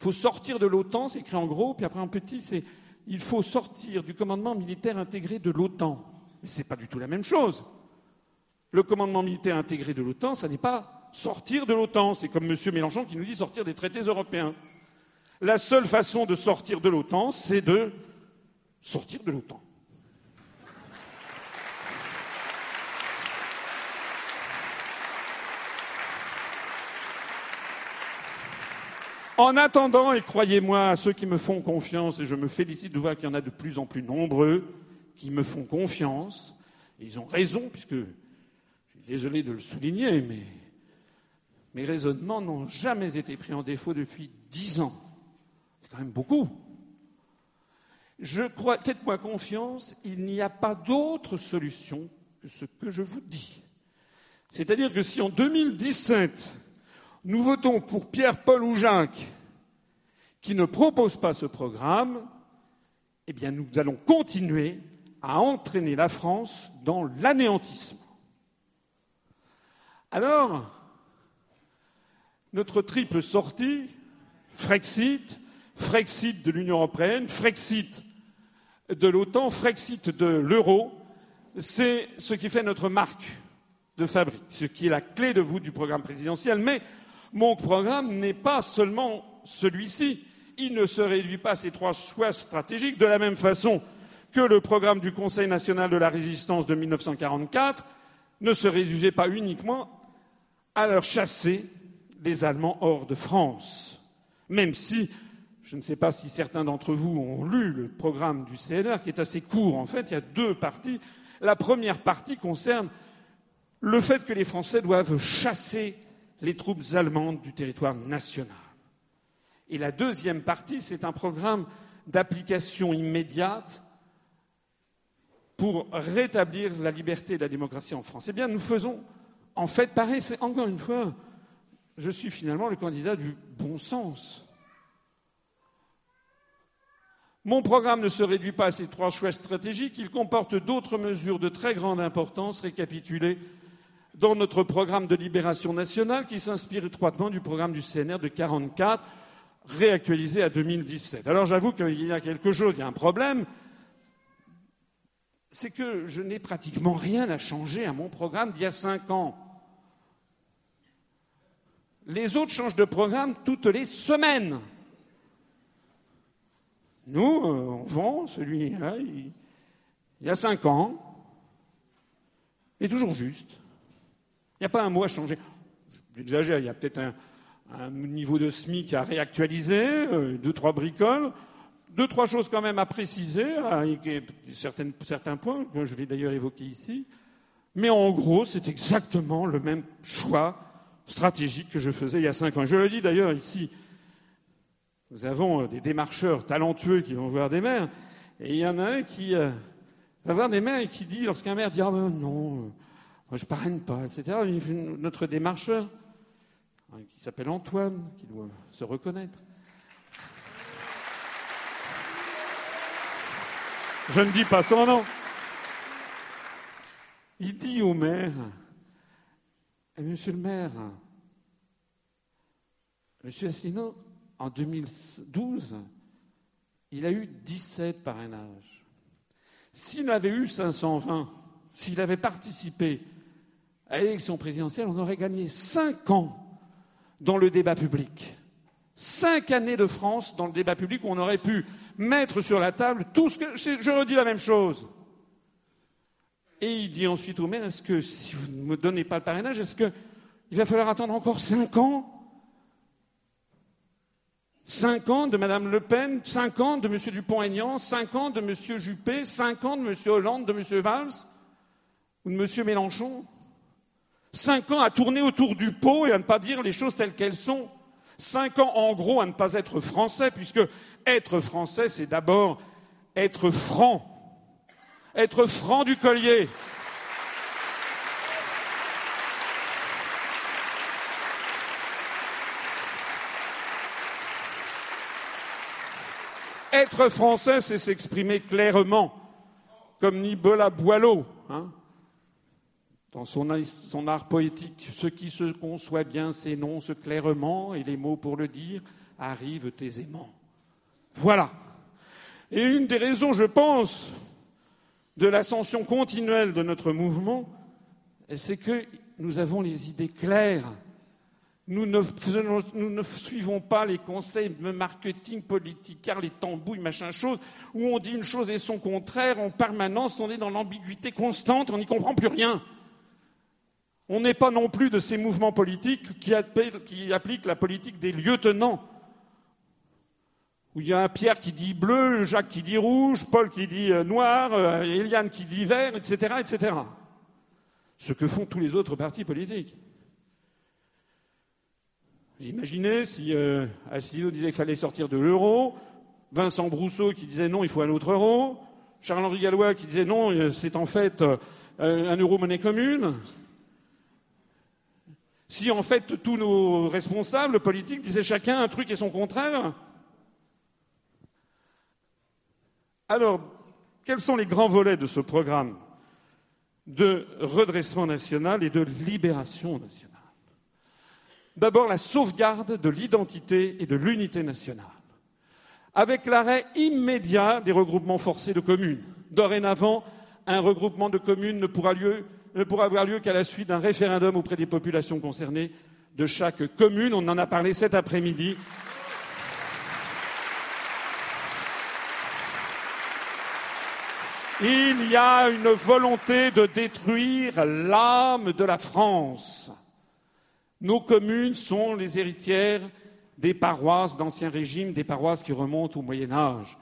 il faut sortir de l'OTAN, c'est écrit en gros, puis après en petit, c'est il faut sortir du commandement militaire intégré de l'OTAN. Mais ce n'est pas du tout la même chose. Le commandement militaire intégré de l'OTAN, ça n'est pas sortir de l'OTAN. C'est comme M. Mélenchon qui nous dit sortir des traités européens. La seule façon de sortir de l'OTAN, c'est de sortir de l'OTAN. En attendant, et croyez-moi à ceux qui me font confiance, et je me félicite de voir qu'il y en a de plus en plus nombreux qui me font confiance, et ils ont raison, puisque je suis désolé de le souligner, mais mes raisonnements n'ont jamais été pris en défaut depuis dix ans. C'est quand même beaucoup. Je crois, faites-moi confiance, il n'y a pas d'autre solution que ce que je vous dis. C'est-à-dire que si en 2017, nous votons pour Pierre, Paul ou Jacques qui ne propose pas ce programme, eh bien nous allons continuer à entraîner la France dans l'anéantissement. Alors, notre triple sortie, Frexit, Frexit de l'Union européenne, Frexit de l'OTAN, Frexit de l'euro, c'est ce qui fait notre marque de fabrique, ce qui est la clé de voûte du programme présidentiel. Mais mon programme n'est pas seulement celui-ci. Il ne se réduit pas à ces trois choix stratégiques de la même façon que le programme du Conseil national de la résistance de 1944 ne se réduisait pas uniquement à leur chasser les Allemands hors de France. Même si, je ne sais pas si certains d'entre vous ont lu le programme du CNR, qui est assez court en fait, il y a deux parties. La première partie concerne le fait que les Français doivent chasser les troupes allemandes du territoire national. Et la deuxième partie, c'est un programme d'application immédiate pour rétablir la liberté et la démocratie en France. Eh bien, nous faisons en fait pareil. Encore une fois, je suis finalement le candidat du bon sens. Mon programme ne se réduit pas à ces trois choix stratégiques, il comporte d'autres mesures de très grande importance récapitulées dans notre programme de libération nationale qui s'inspire étroitement du programme du CNR de 1944, réactualisé à 2017. Alors j'avoue qu'il y a quelque chose, il y a un problème, c'est que je n'ai pratiquement rien à changer à mon programme d'il y a cinq ans. Les autres changent de programme toutes les semaines. Nous, euh, on vend, celui-là, il y a cinq ans, est toujours juste. Il n'y a pas un mot à changer. Déjà, il y a peut-être un, niveau de SMIC à réactualiser, euh, deux, trois bricoles, deux, trois choses quand même à préciser, certains points que je vais d'ailleurs évoquer ici. Mais en gros, c'est exactement le même choix stratégique que je faisais il y a cinq ans. Je le dis d'ailleurs ici. Nous avons des démarcheurs talentueux qui vont voir des maires, et il y en a un qui euh, va voir des maires et qui dit, lorsqu'un maire dit Ah ben non, moi je parraine pas, etc., notre démarcheur, hein, qui s'appelle Antoine, qui doit se reconnaître. Je ne dis pas son nom. Il dit au maire, eh, Monsieur le maire, Monsieur Asselineau, en 2012, il a eu 17 parrainages. S'il avait eu 520, s'il avait participé à l'élection présidentielle, on aurait gagné 5 ans dans le débat public. Cinq années de France dans le débat public où on aurait pu mettre sur la table tout ce que. Je redis la même chose. Et il dit ensuite au maire, est-ce que si vous ne me donnez pas le parrainage, est-ce qu'il va falloir attendre encore cinq ans? Cinq ans de Mme Le Pen, cinq ans de M. Dupont-Aignan, cinq ans de M. Juppé, cinq ans de M. Hollande, de M. Valls ou de M. Mélenchon? Cinq ans à tourner autour du pot et à ne pas dire les choses telles qu'elles sont. Cinq ans, en gros, à ne pas être français, puisque être français, c'est d'abord être franc, être franc du collier. Être français, c'est s'exprimer clairement, comme Nibola Boileau, hein, dans son, son, art poétique. Ce qui se conçoit bien s'énonce clairement, et les mots pour le dire arrivent aisément. Voilà. Et une des raisons, je pense, de l'ascension continuelle de notre mouvement, c'est que nous avons les idées claires. Nous ne, suivons pas les conseils de marketing politique, car les tambouilles, machin chose, où on dit une chose et son contraire en permanence, on est dans l'ambiguïté constante, on n'y comprend plus rien. On n'est pas non plus de ces mouvements politiques qui appliquent la politique des lieutenants où il y a Pierre qui dit bleu, Jacques qui dit rouge, Paul qui dit euh, noir, euh, Eliane qui dit vert, etc., etc. Ce que font tous les autres partis politiques. Imaginez si euh, disait qu'il fallait sortir de l'euro, Vincent Brousseau qui disait non, il faut un autre euro, Charles-Henri Gallois qui disait non, euh, c'est en fait un euro monnaie commune. Si en fait tous nos responsables politiques disaient chacun un truc et son contraire, Alors, quels sont les grands volets de ce programme de redressement national et de libération nationale? D'abord, la sauvegarde de l'identité et de l'unité nationale, avec l'arrêt immédiat des regroupements forcés de communes. Dorénavant, un regroupement de communes ne pourra, avoir lieu qu'à la suite d'un référendum auprès des populations concernées de chaque commune. On en a parlé cet après-midi Il y a une volonté de détruire l'âme de la France. Nos communes sont les héritières des paroisses d'Ancien Régime, des paroisses qui remontent au Moyen Âge.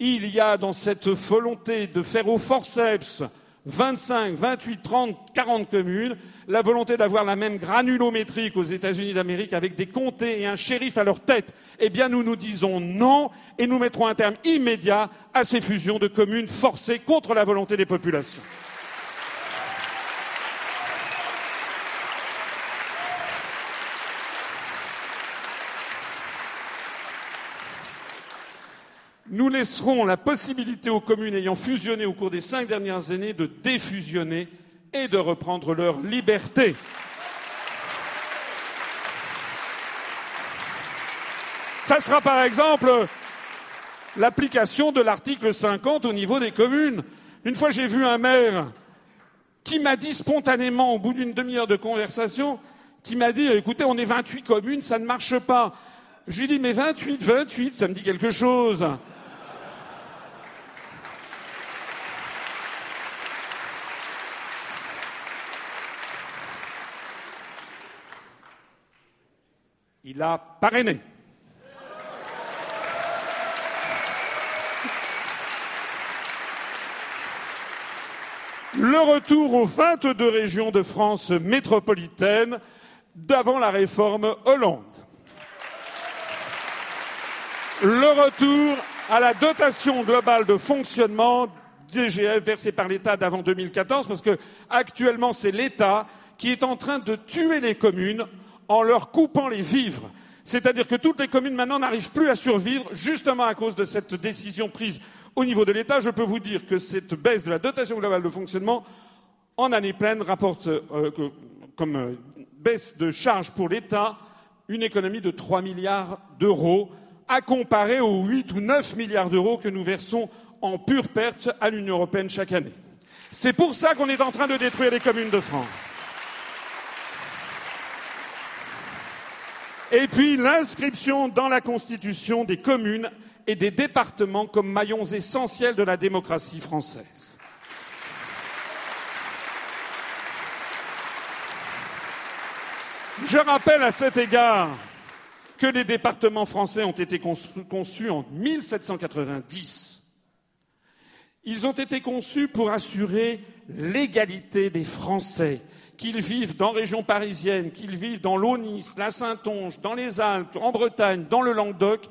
Il y a dans cette volonté de faire au forceps 25, 28, 30, 40 communes, la volonté d'avoir la même granulométrie qu'aux États-Unis d'Amérique avec des comtés et un shérif à leur tête, eh bien nous nous disons non et nous mettrons un terme immédiat à ces fusions de communes forcées contre la volonté des populations. nous laisserons la possibilité aux communes ayant fusionné au cours des cinq dernières années de défusionner et de reprendre leur liberté. Ça sera par exemple l'application de l'article 50 au niveau des communes. Une fois, j'ai vu un maire qui m'a dit spontanément, au bout d'une demi-heure de conversation, qui m'a dit écoutez, on est 28 communes, ça ne marche pas. Je lui ai dit mais 28, 28, ça me dit quelque chose. Il a parrainé. Le retour aux 22 régions de France métropolitaine d'avant la réforme Hollande. Le retour à la dotation globale de fonctionnement DGF versée par l'État d'avant 2014, parce que actuellement c'est l'État qui est en train de tuer les communes en leur coupant les vivres. C'est-à-dire que toutes les communes maintenant n'arrivent plus à survivre justement à cause de cette décision prise au niveau de l'État. Je peux vous dire que cette baisse de la dotation globale de fonctionnement en année pleine rapporte euh, comme euh, baisse de charges pour l'État une économie de 3 milliards d'euros à comparer aux 8 ou 9 milliards d'euros que nous versons en pure perte à l'Union européenne chaque année. C'est pour ça qu'on est en train de détruire les communes de France. Et puis l'inscription dans la Constitution des communes et des départements comme maillons essentiels de la démocratie française. Je rappelle à cet égard que les départements français ont été conçus en 1790. Ils ont été conçus pour assurer l'égalité des Français, qu'ils vivent dans région parisienne, qu'ils vivent dans l'Aunis, la Saintonge, dans les Alpes, en Bretagne, dans le Languedoc.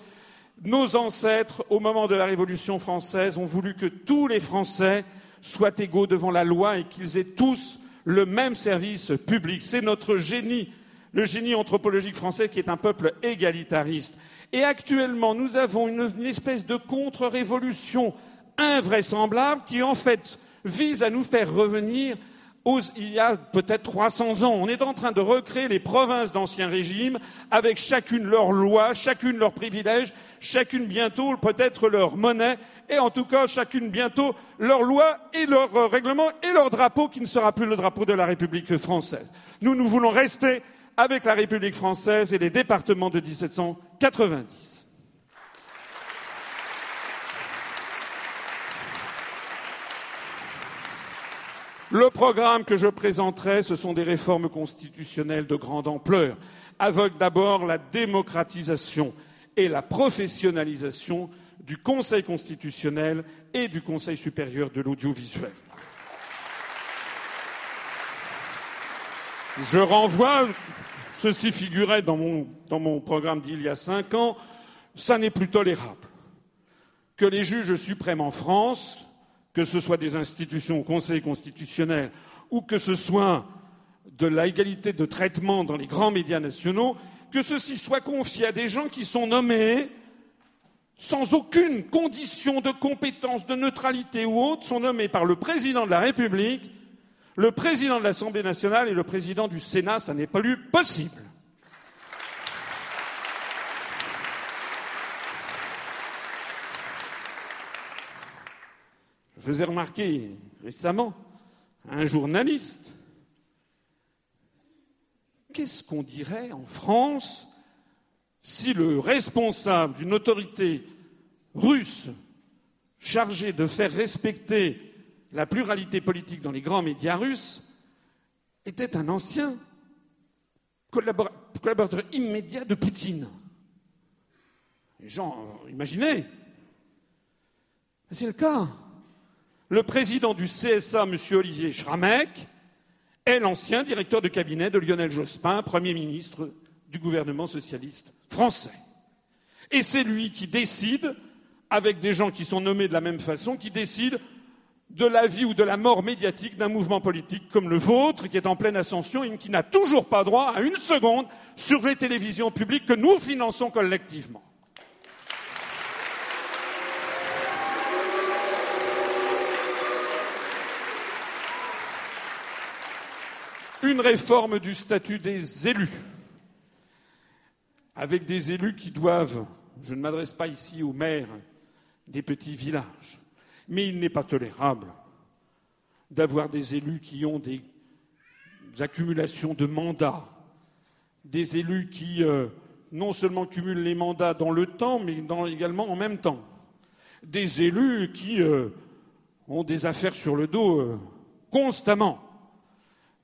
Nos ancêtres, au moment de la Révolution française, ont voulu que tous les Français soient égaux devant la loi et qu'ils aient tous le même service public. C'est notre génie le génie anthropologique français qui est un peuple égalitariste. Et actuellement, nous avons une, espèce de contre-révolution invraisemblable qui, en fait, vise à nous faire revenir il y a peut-être 300 ans. On est en train de recréer les provinces d'ancien régime avec chacune leurs lois, chacune leurs privilèges, chacune bientôt peut-être leur monnaie et en tout cas chacune bientôt leur loi et leur règlement et leur drapeau qui ne sera plus le drapeau de la République française. Nous, nous voulons rester avec la République française et les départements de 1790. Le programme que je présenterai, ce sont des réformes constitutionnelles de grande ampleur, avec d'abord la démocratisation et la professionnalisation du Conseil constitutionnel et du Conseil supérieur de l'audiovisuel. Je renvoie Ceci figurait dans mon, programme d'il y a cinq ans. Ça n'est plus tolérable que les juges suprêmes en France, que ce soit des institutions au Conseil constitutionnel ou que ce soit de l'égalité de traitement dans les grands médias nationaux, que ceci soit confié à des gens qui sont nommés sans aucune condition de compétence, de neutralité ou autre, sont nommés par le président de la République le président de l'Assemblée nationale et le président du Sénat, ça n'est pas possible. Je faisais remarquer récemment à un journaliste qu'est-ce qu'on dirait en France si le responsable d'une autorité russe chargée de faire respecter la pluralité politique dans les grands médias russes était un ancien collaborateur immédiat de Poutine? Les gens, imaginez. C'est le cas. Le président du CSA, M. Olivier Schramek, est l'ancien directeur de cabinet de Lionel Jospin, Premier ministre du gouvernement socialiste français. Et c'est lui qui décide, avec des gens qui sont nommés de la même façon, qui décide de la vie ou de la mort médiatique d'un mouvement politique comme le vôtre, qui est en pleine ascension et qui n'a toujours pas droit à une seconde sur les télévisions publiques que nous finançons collectivement. Une réforme du statut des élus, avec des élus qui doivent, je ne m'adresse pas ici aux maires des petits villages, mais il n'est pas tolérable d'avoir des élus qui ont des accumulations de mandats, des élus qui euh, non seulement cumulent les mandats dans le temps, mais également en même temps, des élus qui euh, ont des affaires sur le dos euh, constamment.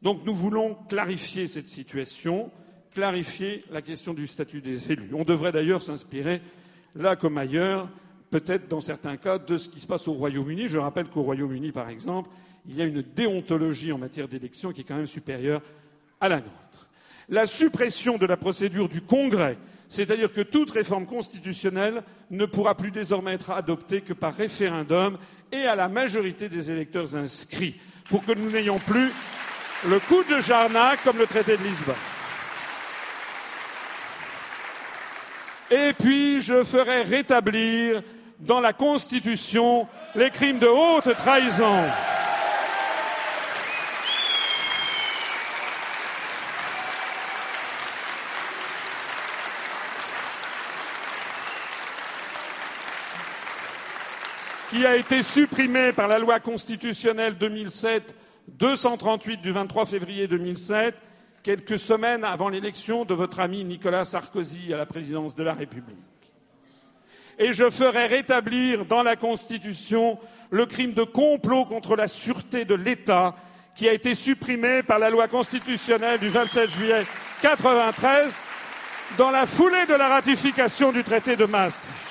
Donc nous voulons clarifier cette situation clarifier la question du statut des élus. On devrait d'ailleurs s'inspirer, là comme ailleurs, peut-être dans certains cas, de ce qui se passe au Royaume-Uni. Je rappelle qu'au Royaume-Uni, par exemple, il y a une déontologie en matière d'élection qui est quand même supérieure à la nôtre. La suppression de la procédure du Congrès, c'est-à-dire que toute réforme constitutionnelle ne pourra plus désormais être adoptée que par référendum et à la majorité des électeurs inscrits, pour que nous n'ayons plus le coup de Jarnac comme le traité de Lisbonne. Et puis, je ferai rétablir dans la Constitution les crimes de haute trahison. qui a été supprimé par la loi constitutionnelle 2007 238 du 23 février 2007, quelques semaines avant l'élection de votre ami Nicolas Sarkozy à la présidence de la République. Et je ferai rétablir dans la Constitution le crime de complot contre la sûreté de l'État qui a été supprimé par la loi constitutionnelle du 27 juillet 1993 dans la foulée de la ratification du traité de Maastricht.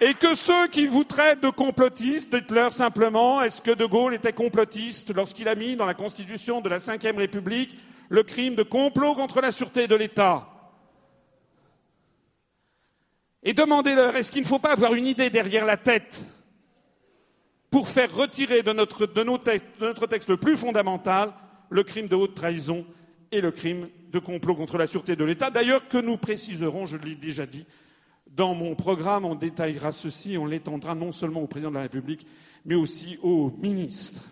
Et que ceux qui vous traitent de complotistes, dites-leur simplement, est-ce que De Gaulle était complotiste lorsqu'il a mis dans la Constitution de la Ve République le crime de complot contre la sûreté de l'État? Et demandez-leur, est-ce qu'il ne faut pas avoir une idée derrière la tête pour faire retirer de notre, de notre texte le plus fondamental le crime de haute trahison et le crime de complot contre la sûreté de l'État, d'ailleurs que nous préciserons, je l'ai déjà dit, dans mon programme, on détaillera ceci, on l'étendra non seulement au président de la République, mais aussi aux ministres.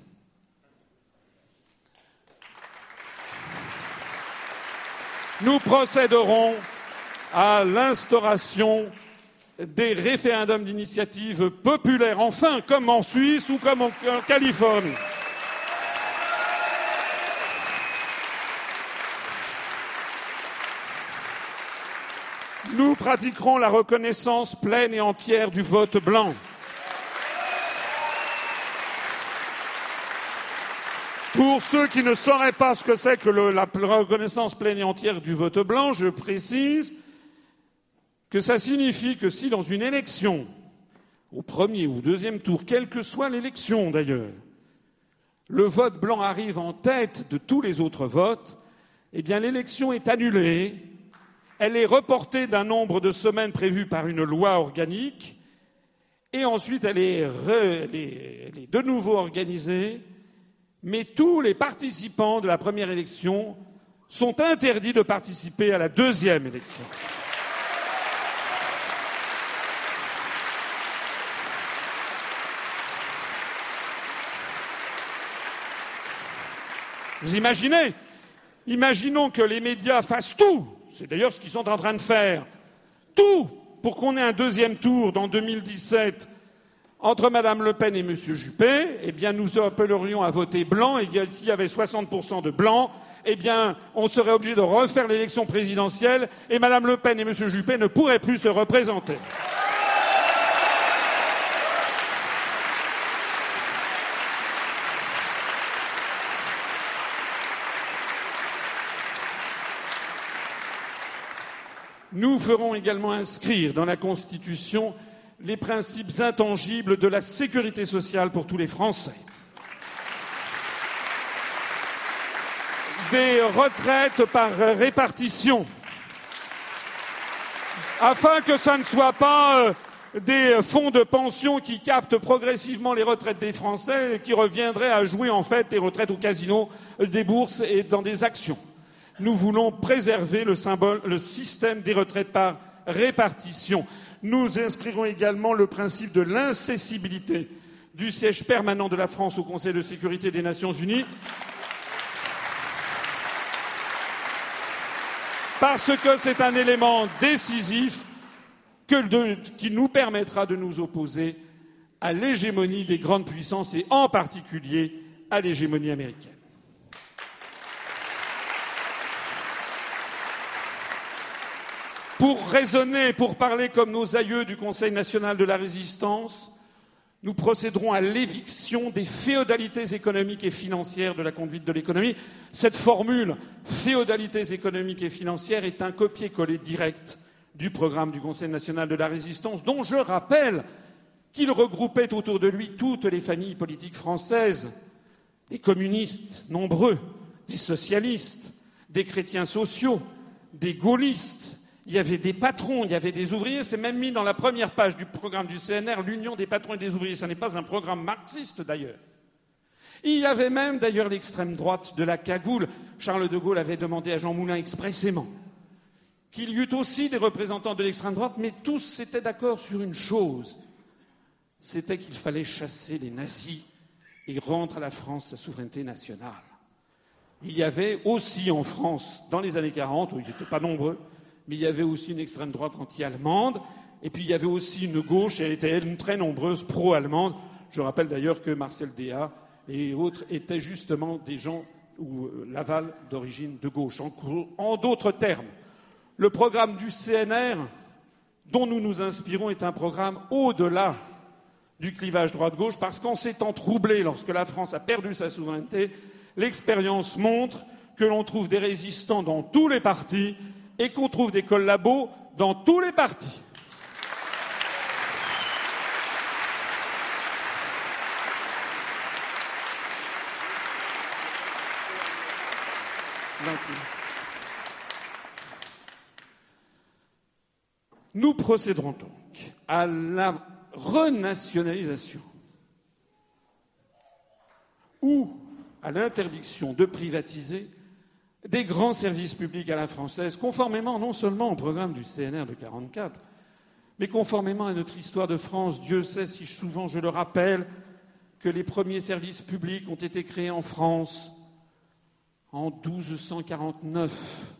Nous procéderons à l'instauration des référendums d'initiative populaire, enfin, comme en Suisse ou comme en Californie. Nous pratiquerons la reconnaissance pleine et entière du vote blanc. Pour ceux qui ne sauraient pas ce que c'est que la reconnaissance pleine et entière du vote blanc, je précise que ça signifie que si dans une élection, au premier ou deuxième tour, quelle que soit l'élection d'ailleurs, le vote blanc arrive en tête de tous les autres votes, eh bien l'élection est annulée elle est reportée d'un nombre de semaines prévues par une loi organique, et ensuite elle est, de nouveau organisée, mais tous les participants de la première élection sont interdits de participer à la deuxième élection. Vous imaginez? Imaginons que les médias fassent tout c'est d'ailleurs ce qu'ils sont en train de faire. Tout pour qu'on ait un deuxième tour dans 2017 entre Mme Le Pen et M. Juppé, eh bien, nous appellerions à voter blanc, et s'il y avait 60% de blancs, eh bien, on serait obligé de refaire l'élection présidentielle, et Mme Le Pen et M. Juppé ne pourraient plus se représenter. Nous ferons également inscrire dans la Constitution les principes intangibles de la sécurité sociale pour tous les Français. Des retraites par répartition, afin que ça ne soit pas euh, des fonds de pension qui captent progressivement les retraites des Français et qui reviendraient à jouer en fait des retraites au casino, des bourses et dans des actions nous voulons préserver le, système des retraites par répartition. Nous inscrirons également le principe de l'incessibilité du siège permanent de la France au Conseil de sécurité des Nations Unies. Parce que c'est un élément décisif qui nous permettra de nous opposer à l'hégémonie des grandes puissances et en particulier à l'hégémonie américaine. Pour raisonner, pour parler comme nos aïeux du Conseil national de la résistance, nous procéderons à l'éviction des féodalités économiques et financières de la conduite de l'économie. Cette formule, féodalités économiques et financières, est un copier-coller direct du programme du Conseil national de la résistance, dont je rappelle qu'il regroupait autour de lui toutes les familles politiques françaises, des communistes nombreux, des socialistes, des chrétiens sociaux, des gaullistes, il y avait des patrons, il y avait des ouvriers. C'est même mis dans la première page du programme du CNR, l'Union des patrons et des ouvriers. Ce n'est pas un programme marxiste d'ailleurs. Il y avait même d'ailleurs l'extrême droite de la cagoule. Charles de Gaulle avait demandé à Jean Moulin expressément qu'il y eût aussi des représentants de l'extrême droite, mais tous étaient d'accord sur une chose c'était qu'il fallait chasser les nazis et rendre à la France sa souveraineté nationale. Il y avait aussi en France, dans les années 40, où ils n'étaient pas nombreux, mais il y avait aussi une extrême droite anti-allemande, et puis il y avait aussi une gauche, et elle était très nombreuse, pro-allemande. Je rappelle d'ailleurs que Marcel Déat et autres étaient justement des gens ou euh, Laval d'origine de gauche. En, d'autres termes, le programme du CNR dont nous nous inspirons est un programme au-delà du clivage droite-gauche, parce qu'en s'étant troublé lorsque la France a perdu sa souveraineté, l'expérience montre que l'on trouve des résistants dans tous les partis et qu'on trouve des collabos dans tous les partis. Nous procéderons donc à la renationalisation ou à l'interdiction de privatiser des grands services publics à la française, conformément non seulement au programme du CNR de 1944, mais conformément à notre histoire de France. Dieu sait si souvent je le rappelle que les premiers services publics ont été créés en France en 1249.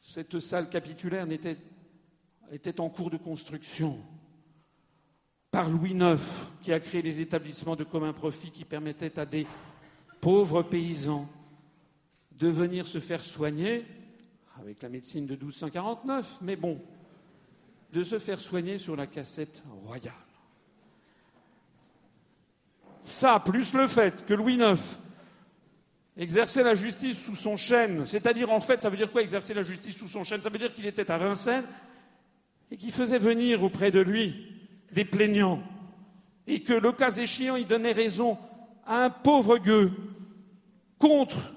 Cette salle capitulaire était, était en cours de construction par Louis IX, qui a créé les établissements de commun profit qui permettaient à des pauvres paysans de venir se faire soigner avec la médecine de 1249, mais bon, de se faire soigner sur la cassette royale. Ça, plus le fait que Louis IX exerçait la justice sous son chêne, c'est-à-dire en fait, ça veut dire quoi exercer la justice sous son chêne? Ça veut dire qu'il était à Vincennes et qu'il faisait venir auprès de lui des plaignants et que, le cas échéant, il donnait raison un pauvre gueux contre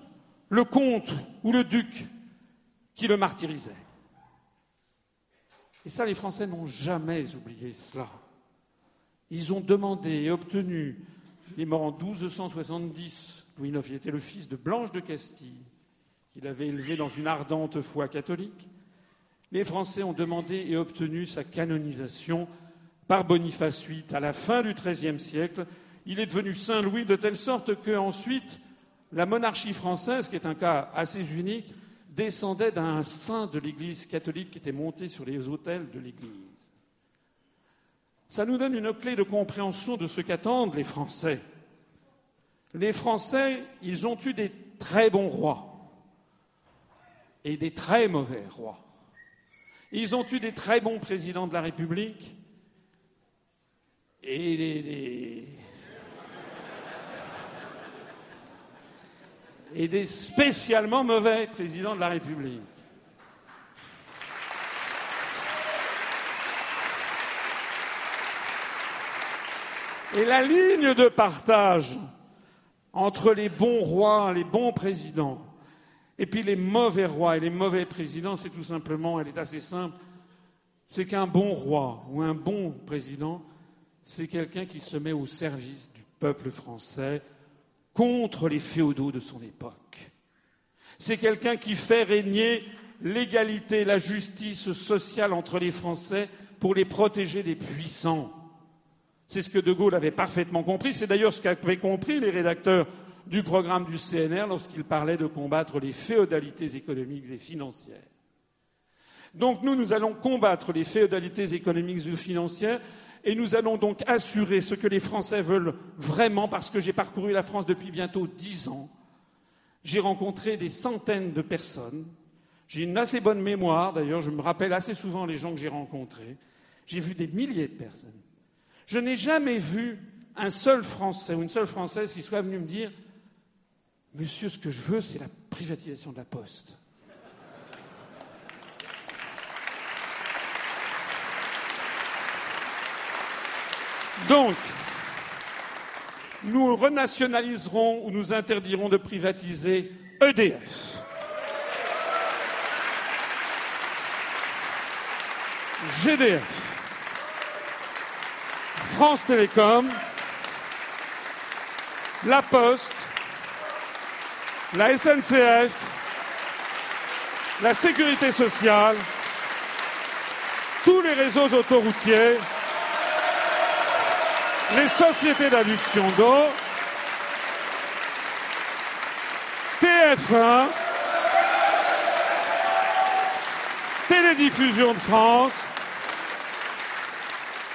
le comte ou le duc qui le martyrisait. Et ça, les Français n'ont jamais oublié cela. Ils ont demandé et obtenu, il est mort en 1270, Louis IX, était le fils de Blanche de Castille, qu'il avait élevé dans une ardente foi catholique. Les Français ont demandé et obtenu sa canonisation par Boniface VIII à la fin du XIIIe siècle. Il est devenu Saint Louis de telle sorte qu'ensuite, la monarchie française, qui est un cas assez unique, descendait d'un saint de l'Église catholique qui était monté sur les autels de l'Église. Ça nous donne une clé de compréhension de ce qu'attendent les Français. Les Français, ils ont eu des très bons rois et des très mauvais rois. Ils ont eu des très bons présidents de la République et des, et des spécialement mauvais présidents de la République. Et la ligne de partage entre les bons rois, les bons présidents, et puis les mauvais rois et les mauvais présidents, c'est tout simplement, elle est assez simple, c'est qu'un bon roi ou un bon président, c'est quelqu'un qui se met au service du peuple français contre les féodaux de son époque. C'est quelqu'un qui fait régner l'égalité, la justice sociale entre les Français pour les protéger des puissants. C'est ce que De Gaulle avait parfaitement compris. C'est d'ailleurs ce qu'avaient compris les rédacteurs du programme du CNR lorsqu'ils parlaient de combattre les féodalités économiques et financières. Donc nous, nous allons combattre les féodalités économiques et financières et nous allons donc assurer ce que les Français veulent vraiment, parce que j'ai parcouru la France depuis bientôt dix ans. J'ai rencontré des centaines de personnes. J'ai une assez bonne mémoire, d'ailleurs, je me rappelle assez souvent les gens que j'ai rencontrés. J'ai vu des milliers de personnes. Je n'ai jamais vu un seul Français ou une seule Française qui soit venu me dire Monsieur, ce que je veux, c'est la privatisation de la Poste. Donc, nous renationaliserons ou nous interdirons de privatiser EDF. GDF, France Télécom, La Poste, la SNCF, la Sécurité sociale, tous les réseaux autoroutiers, les sociétés d'adduction d'eau, TF1, Télédiffusion de France.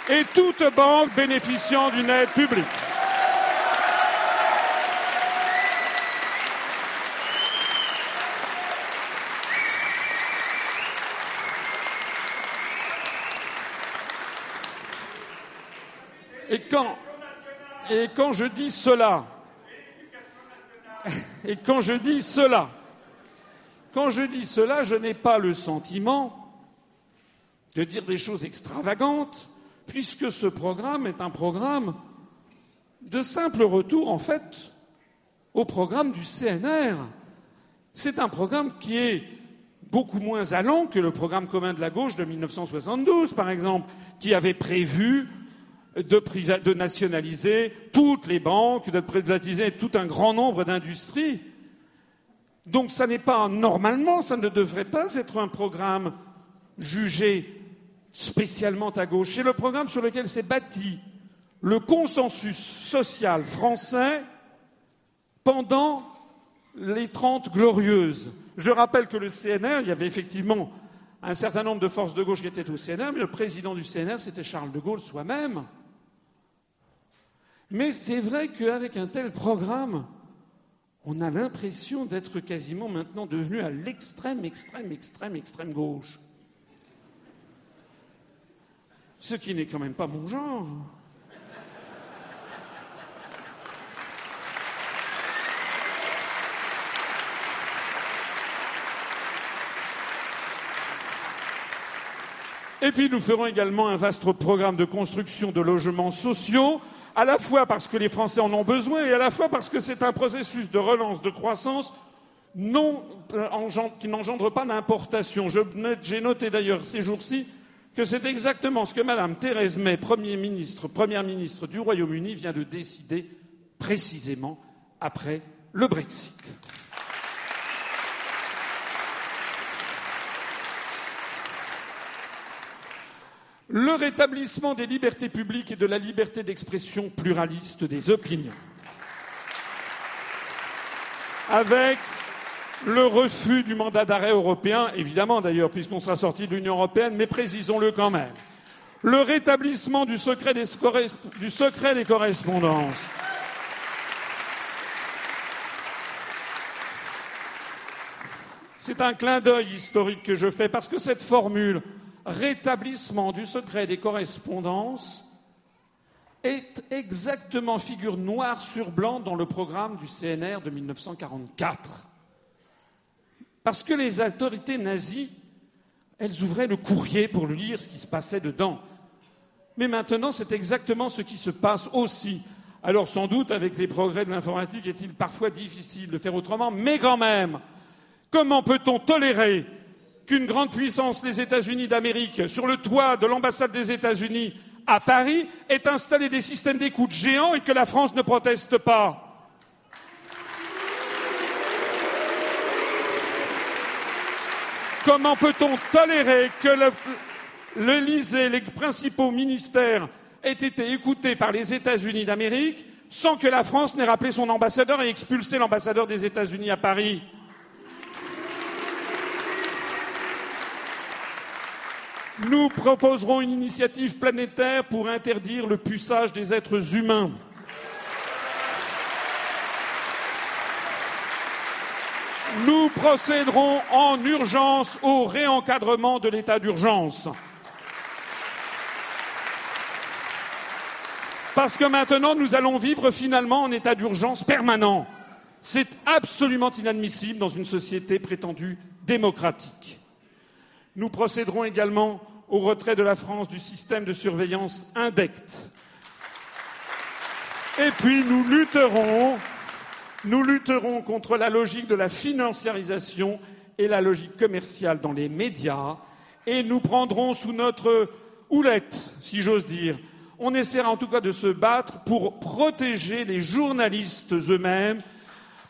Et toute banque bénéficiant d'une aide publique. Et quand je dis cela, et quand je dis cela, quand je dis cela, je n'ai pas le sentiment de dire des choses extravagantes, puisque ce programme est un programme de simple retour, en fait, au programme du CNR. C'est un programme qui est beaucoup moins allant que le programme commun de la gauche de 1972, par exemple, qui avait prévu de, nationaliser toutes les banques, de privatiser tout un grand nombre d'industries. Donc ça n'est pas normalement, ça ne devrait pas être un programme jugé spécialement à gauche. C'est le programme sur lequel s'est bâti le consensus social français pendant les Trente Glorieuses. Je rappelle que le CNR, il y avait effectivement un certain nombre de forces de gauche qui étaient au CNR, mais le président du CNR, c'était Charles de Gaulle soi-même. Mais c'est vrai qu'avec un tel programme, on a l'impression d'être quasiment maintenant devenu à l'extrême, extrême, extrême, extrême gauche. Ce qui n'est quand même pas mon genre. Et puis nous ferons également un vaste programme de construction de logements sociaux à la fois parce que les Français en ont besoin et à la fois parce que c'est un processus de relance de croissance euh, qui n'engendre pas d'importation. J'ai noté d'ailleurs ces jours-ci que c'est exactement ce que Mme Thérèse May, Premier ministre, Première ministre du Royaume-Uni, vient de décider précisément après le Brexit. Le rétablissement des libertés publiques et de la liberté d'expression pluraliste des opinions, avec le refus du mandat d'arrêt européen, évidemment d'ailleurs, puisqu'on sera sorti de l'Union européenne, mais précisons-le quand même, le rétablissement du secret des, du secret des correspondances. C'est un clin d'œil historique que je fais parce que cette formule rétablissement du secret des correspondances est exactement figure noire sur blanc dans le programme du CNR de 1944. Parce que les autorités nazies, elles ouvraient le courrier pour lire ce qui se passait dedans. Mais maintenant, c'est exactement ce qui se passe aussi. Alors sans doute, avec les progrès de l'informatique, est-il parfois difficile de faire autrement, mais quand même, comment peut-on tolérer qu'une grande puissance, les États-Unis d'Amérique, sur le toit de l'ambassade des États-Unis à Paris, ait installé des systèmes d'écoute géants et que la France ne proteste pas. Comment peut-on tolérer que l'Élysée, les principaux ministères aient été écoutés par les États-Unis d'Amérique sans que la France n'ait rappelé son ambassadeur et expulsé l'ambassadeur des États-Unis à Paris? Nous proposerons une initiative planétaire pour interdire le puçage des êtres humains. Nous procéderons en urgence au réencadrement de l'état d'urgence. Parce que maintenant, nous allons vivre finalement en état d'urgence permanent. C'est absolument inadmissible dans une société prétendue démocratique. Nous procéderons également au retrait de la France du système de surveillance INDECT. Et puis nous lutterons, nous lutterons contre la logique de la financiarisation et la logique commerciale dans les médias et nous prendrons sous notre houlette, si j'ose dire. On essaiera en tout cas de se battre pour protéger les journalistes eux-mêmes,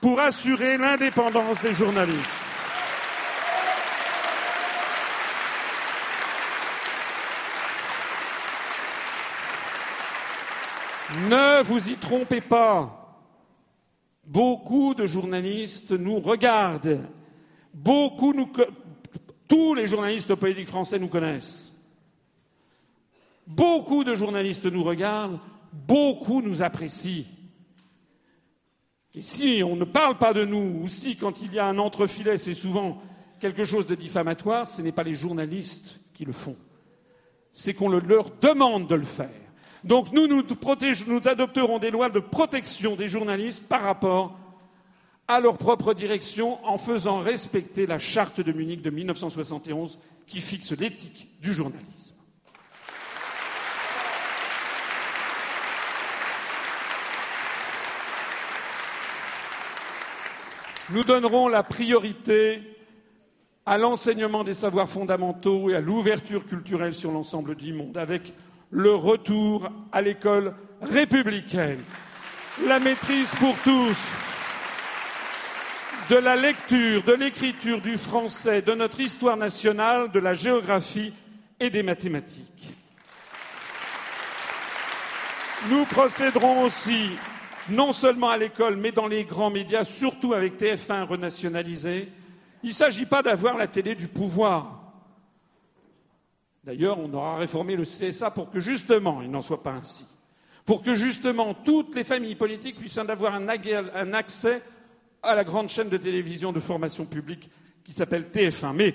pour assurer l'indépendance des journalistes. Ne vous y trompez pas. Beaucoup de journalistes nous regardent. Beaucoup tous les journalistes politiques français nous connaissent. Beaucoup de journalistes nous regardent, beaucoup nous apprécient. Et si on ne parle pas de nous, ou si quand il y a un entrefilet, c'est souvent quelque chose de diffamatoire, ce n'est pas les journalistes qui le font. C'est qu'on leur demande de le faire. Donc nous, nous, adopterons des lois de protection des journalistes par rapport à leur propre direction en faisant respecter la charte de Munich de 1971 qui fixe l'éthique du journalisme. Nous donnerons la priorité à l'enseignement des savoirs fondamentaux et à l'ouverture culturelle sur l'ensemble du monde, avec le retour à l'école républicaine, la maîtrise pour tous, de la lecture, de l'écriture, du français, de notre histoire nationale, de la géographie et des mathématiques. Nous procéderons aussi, non seulement à l'école, mais dans les grands médias, surtout avec TF1 renationalisé. Il ne s'agit pas d'avoir la télé du pouvoir. D'ailleurs, on aura réformé le CSA pour que justement il n'en soit pas ainsi. Pour que justement toutes les familles politiques puissent avoir un accès à la grande chaîne de télévision de formation publique qui s'appelle TF1. Mais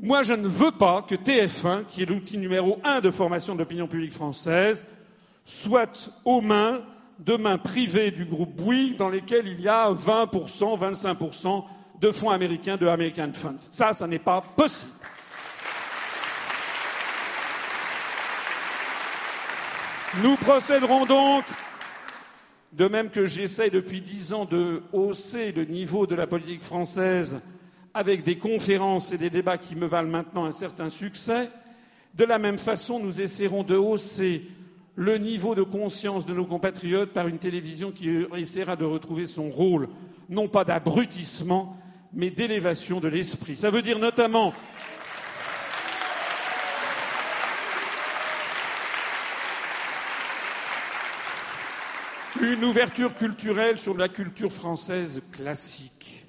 moi, je ne veux pas que TF1, qui est l'outil numéro un de formation de l'opinion publique française, soit aux mains de mains privées du groupe Bouygues dans lesquelles il y a 20%, 25% de fonds américains, de American Funds. Ça, ça n'est pas possible. Nous procéderons donc de même que j'essaie depuis dix ans de hausser le niveau de la politique française avec des conférences et des débats qui me valent maintenant un certain succès, de la même façon, nous essaierons de hausser le niveau de conscience de nos compatriotes par une télévision qui essaiera de retrouver son rôle, non pas d'abrutissement, mais d'élévation de l'esprit. Ça veut dire notamment Une ouverture culturelle sur la culture française classique.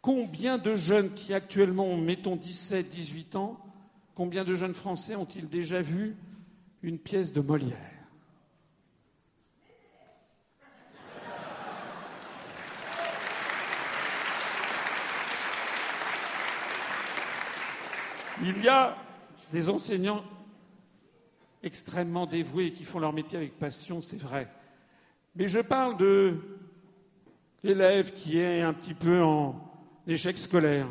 Combien de jeunes qui actuellement ont, mettons, 17, 18 ans, combien de jeunes Français ont-ils déjà vu une pièce de Molière? Il y a des enseignants extrêmement dévoués qui font leur métier avec passion, c'est vrai. Mais je parle de l'élève qui est un petit peu en échec scolaire,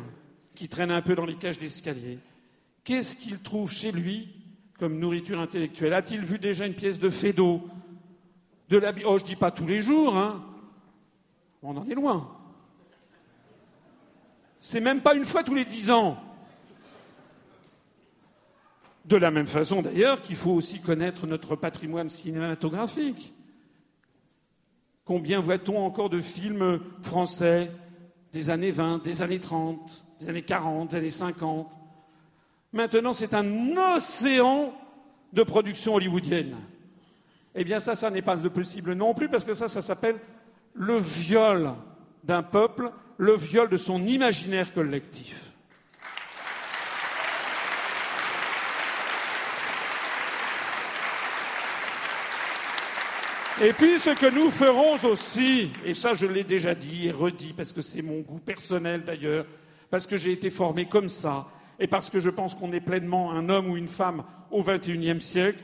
qui traîne un peu dans les cages d'escalier. Qu'est-ce qu'il trouve chez lui comme nourriture intellectuelle? A-t-il vu déjà une pièce de Fédot de la... Oh, je dis pas tous les jours, hein. On en est loin. C'est même pas une fois tous les dix ans. De la même façon, d'ailleurs, qu'il faut aussi connaître notre patrimoine cinématographique. Combien voit-on encore de films français des années 20, des années 30, des années 40, des années 50 Maintenant, c'est un océan de production hollywoodienne. Eh bien, ça, ça n'est pas possible non plus, parce que ça, ça s'appelle le viol d'un peuple, le viol de son imaginaire collectif. Et puis ce que nous ferons aussi, et ça je l'ai déjà dit et redit parce que c'est mon goût personnel d'ailleurs, parce que j'ai été formé comme ça, et parce que je pense qu'on est pleinement un homme ou une femme au XXIe siècle,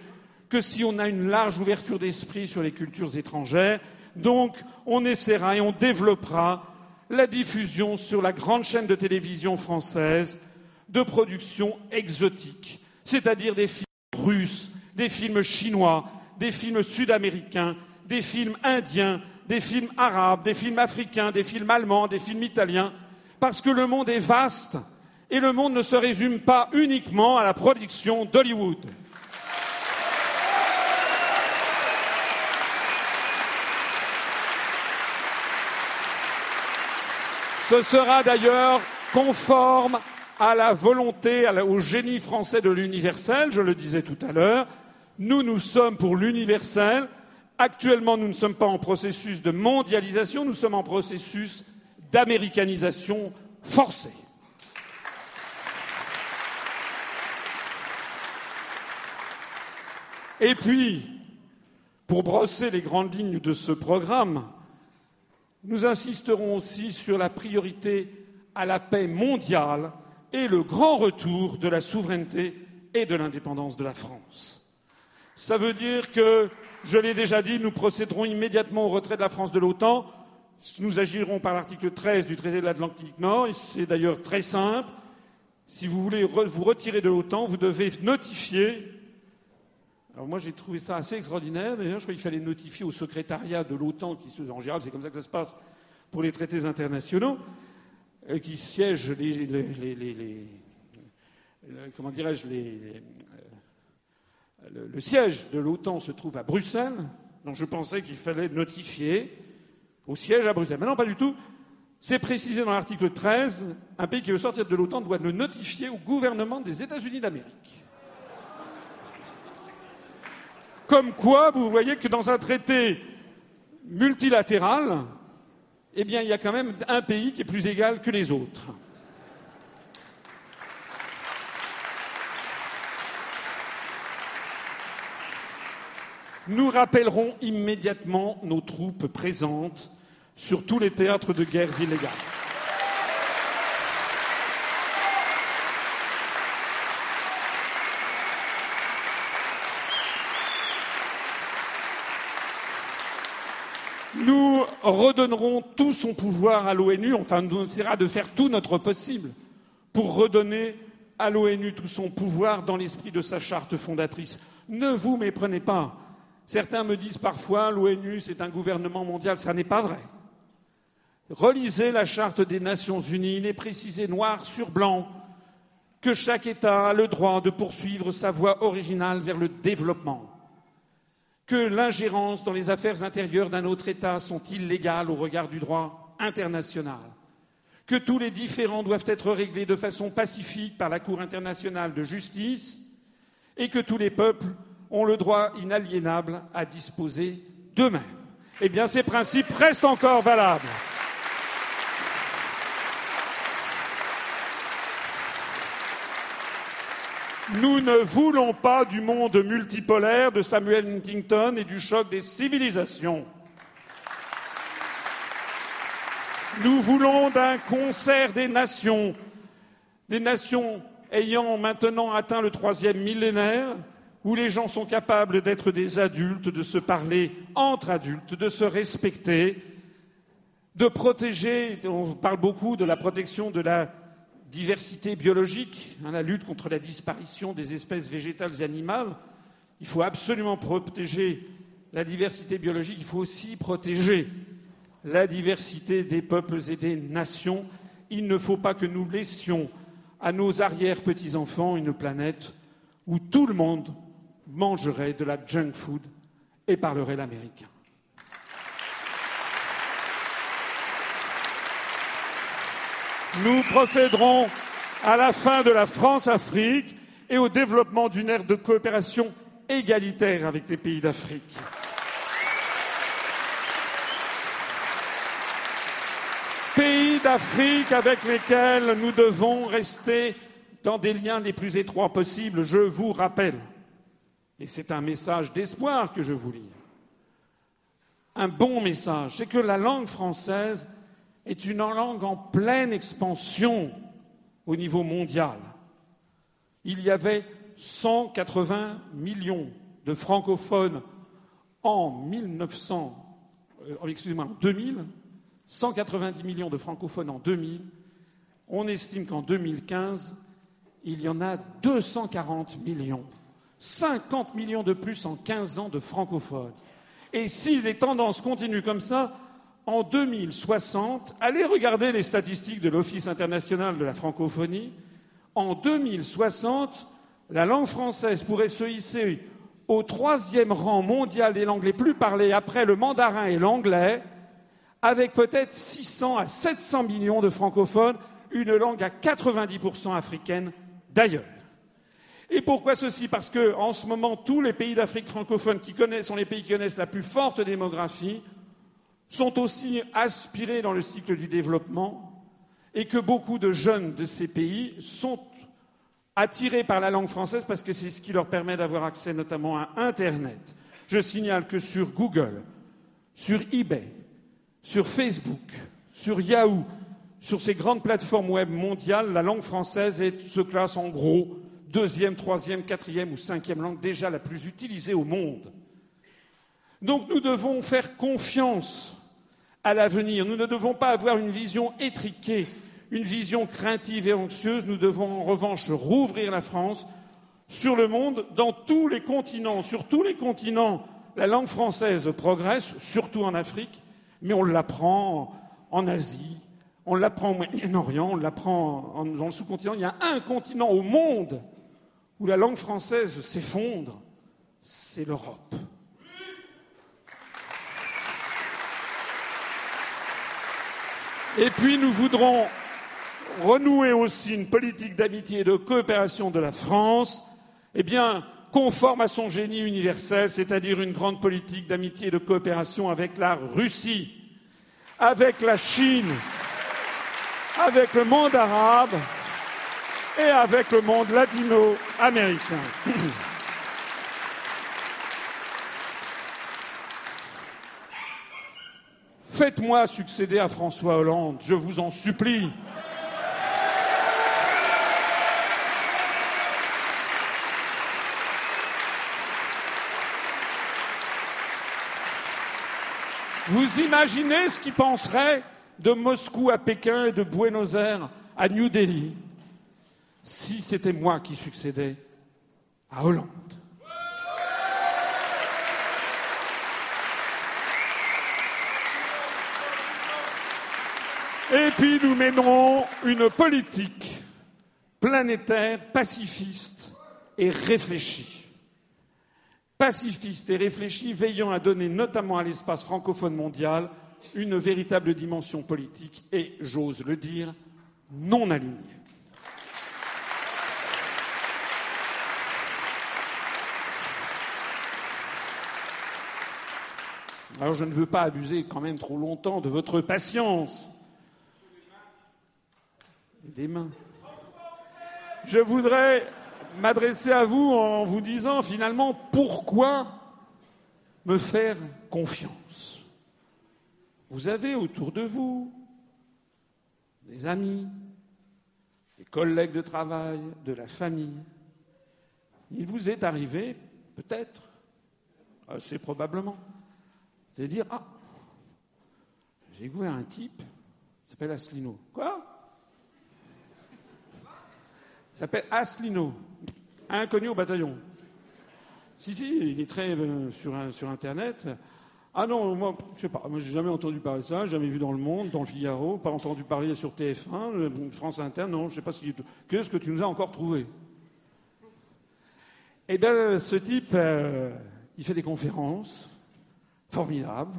que si on a une large ouverture d'esprit sur les cultures étrangères. Donc, on essaiera et on développera la diffusion sur la grande chaîne de télévision française de productions exotiques, c'est-à-dire des films russes, des films chinois, des films sud-américains, des films indiens, des films arabes, des films africains, des films allemands, des films italiens, parce que le monde est vaste et le monde ne se résume pas uniquement à la production d'Hollywood. Ce sera d'ailleurs conforme à la volonté, au génie français de l'universel, je le disais tout à l'heure. Nous, nous sommes pour l'universel. Actuellement, nous ne sommes pas en processus de mondialisation, nous sommes en processus d'américanisation forcée. Et puis, pour brosser les grandes lignes de ce programme, nous insisterons aussi sur la priorité à la paix mondiale et le grand retour de la souveraineté et de l'indépendance de la France. Ça veut dire que, je l'ai déjà dit, nous procéderons immédiatement au retrait de la France de l'OTAN. Nous agirons par l'article 13 du traité de l'Atlantique Nord. C'est d'ailleurs très simple. Si vous voulez vous retirer de l'OTAN, vous devez notifier alors moi j'ai trouvé ça assez extraordinaire. D'ailleurs, je crois qu'il fallait notifier au secrétariat de l'OTAN, qui se, en général c'est comme ça que ça se passe pour les traités internationaux, euh, qui siègent les, comment dirais-je les, le, siège de l'OTAN se trouve à Bruxelles. Donc je pensais qu'il fallait notifier au siège à Bruxelles. Mais non, pas du tout. C'est précisé dans l'article 13, un pays qui veut sortir de l'OTAN doit le notifier au gouvernement des États-Unis d'Amérique. Comme quoi, vous voyez que dans un traité multilatéral, eh bien, il y a quand même un pays qui est plus égal que les autres. Nous rappellerons immédiatement nos troupes présentes sur tous les théâtres de guerres illégales. Nous redonnerons tout son pouvoir à l'ONU, enfin nous essaiera de faire tout notre possible pour redonner à l'ONU tout son pouvoir dans l'esprit de sa charte fondatrice. Ne vous méprenez pas. Certains me disent parfois l'ONU c'est un gouvernement mondial, ça n'est pas vrai. Relisez la charte des Nations Unies, il est précisé noir sur blanc que chaque État a le droit de poursuivre sa voie originale vers le développement. Que l'ingérence dans les affaires intérieures d'un autre État sont illégales au regard du droit international, que tous les différends doivent être réglés de façon pacifique par la Cour internationale de justice et que tous les peuples ont le droit inaliénable à disposer d'eux-mêmes. Eh bien, ces principes restent encore valables. Nous ne voulons pas du monde multipolaire de Samuel Huntington et du choc des civilisations. Nous voulons d'un concert des nations, des nations ayant maintenant atteint le troisième millénaire, où les gens sont capables d'être des adultes, de se parler entre adultes, de se respecter, de protéger, on parle beaucoup de la protection de la diversité biologique, hein, la lutte contre la disparition des espèces végétales et animales. Il faut absolument protéger la diversité biologique, il faut aussi protéger la diversité des peuples et des nations. Il ne faut pas que nous laissions à nos arrière-petits-enfants une planète où tout le monde mangerait de la junk food et parlerait l'américain. Nous procéderons à la fin de la France-Afrique et au développement d'une ère de coopération égalitaire avec les pays d'Afrique. Pays d'Afrique avec lesquels nous devons rester dans des liens les plus étroits possibles, je vous rappelle, et c'est un message d'espoir que je vous lis, un bon message, c'est que la langue française est une langue en pleine expansion au niveau mondial. Il y avait 180 millions de francophones en 1900, euh, excusez-moi, en 2000, 190 millions de francophones en 2000. On estime qu'en 2015, il y en a 240 millions. 50 millions de plus en 15 ans de francophones. Et si les tendances continuent comme ça, en 2060, allez regarder les statistiques de l'Office international de la francophonie, en 2060, la langue française pourrait se hisser au troisième rang mondial des langues les plus parlées après le mandarin et l'anglais, avec peut-être 600 à 700 millions de francophones, une langue à 90% africaine d'ailleurs. Et pourquoi ceci? Parce que, en ce moment, tous les pays d'Afrique francophone qui connaissent, sont les pays qui connaissent la plus forte démographie, sont aussi aspirés dans le cycle du développement, et que beaucoup de jeunes de ces pays sont attirés par la langue française parce que c'est ce qui leur permet d'avoir accès notamment à Internet. Je signale que sur Google, sur eBay, sur Facebook, sur Yahoo, sur ces grandes plateformes web mondiales, la langue française se classe en gros deuxième, troisième, quatrième ou cinquième langue déjà la plus utilisée au monde. Donc nous devons faire confiance à l'avenir. Nous ne devons pas avoir une vision étriquée, une vision craintive et anxieuse. Nous devons en revanche rouvrir la France sur le monde, dans tous les continents. Sur tous les continents, la langue française progresse, surtout en Afrique, mais on l'apprend en Asie, on l'apprend au Moyen-Orient, on l'apprend dans le sous-continent. Il y a un continent au monde où la langue française s'effondre, c'est l'Europe. Et puis nous voudrons renouer aussi une politique d'amitié et de coopération de la France, eh bien, conforme à son génie universel, c'est-à-dire une grande politique d'amitié et de coopération avec la Russie, avec la Chine, avec le monde arabe, et avec le monde latino-américain. Faites-moi succéder à François Hollande, je vous en supplie. Vous imaginez ce qu'il penserait de Moscou à Pékin et de Buenos Aires à New Delhi? Si c'était moi qui succédais à Hollande. Et puis nous mènerons une politique planétaire, pacifiste et réfléchie. Pacifiste et réfléchie, veillant à donner notamment à l'espace francophone mondial une véritable dimension politique et, j'ose le dire, non alignée. Alors je ne veux pas abuser quand même trop longtemps de votre patience. Des mains. Je voudrais m'adresser à vous en vous disant finalement pourquoi me faire confiance. Vous avez autour de vous des amis, des collègues de travail, de la famille. Il vous est arrivé, peut-être, assez probablement, c'est dire Ah, j'ai découvert un type, il s'appelle Asselineau. Quoi? Il s'appelle Asselineau, inconnu au bataillon. Si, si, il est très euh, sur, sur Internet. Ah non, moi, je sais pas, moi j'ai jamais entendu parler de ça, jamais vu dans le Monde, dans le Figaro, pas entendu parler sur TF1, euh, France Inter, non, je sais pas ce Qu'est-ce que tu nous as encore trouvé Eh bien, ce type, euh, il fait des conférences, Formidable.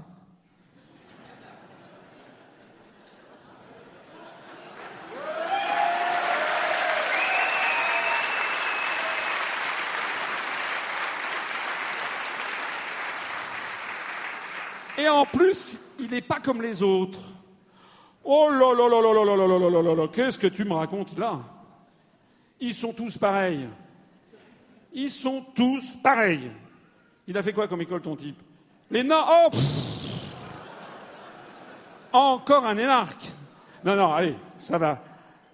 Et en plus, il n'est pas comme les autres. Oh là là là là là là là là là là qu'est-ce que tu me racontes là? Ils sont tous pareils. Ils sont tous pareils. Il a fait quoi comme école ton type? Les non, oh Encore un énarque. Non, non, allez, ça va.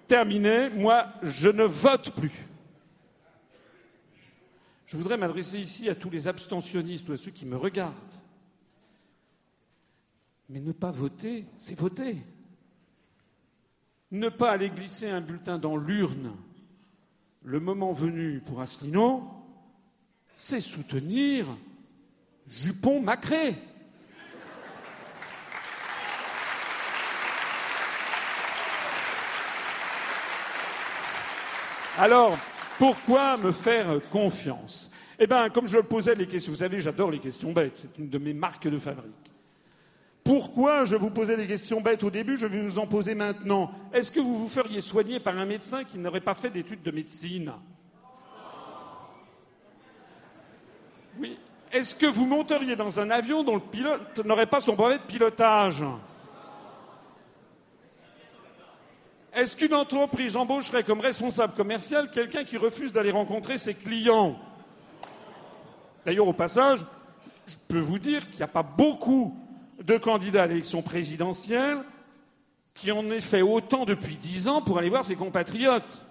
Terminé. Moi, je ne vote plus. Je voudrais m'adresser ici à tous les abstentionnistes ou à ceux qui me regardent. Mais ne pas voter, c'est voter. Ne pas aller glisser un bulletin dans l'urne le moment venu pour Asselineau, c'est soutenir Jupon-Macré. Alors, pourquoi me faire confiance? Eh bien, comme je posais les questions, vous savez, j'adore les questions bêtes, c'est une de mes marques de fabrique. Pourquoi je vous posais des questions bêtes au début, je vais vous en poser maintenant. Est-ce que vous vous feriez soigner par un médecin qui n'aurait pas fait d'études de médecine? Oui. Est-ce que vous monteriez dans un avion dont le pilote n'aurait pas son brevet de pilotage? Est-ce qu'une entreprise embaucherait comme responsable commercial quelqu'un qui refuse d'aller rencontrer ses clients? D'ailleurs, au passage, je peux vous dire qu'il n'y a pas beaucoup de candidats à l'élection présidentielle qui en aient fait autant depuis dix ans pour aller voir ses compatriotes.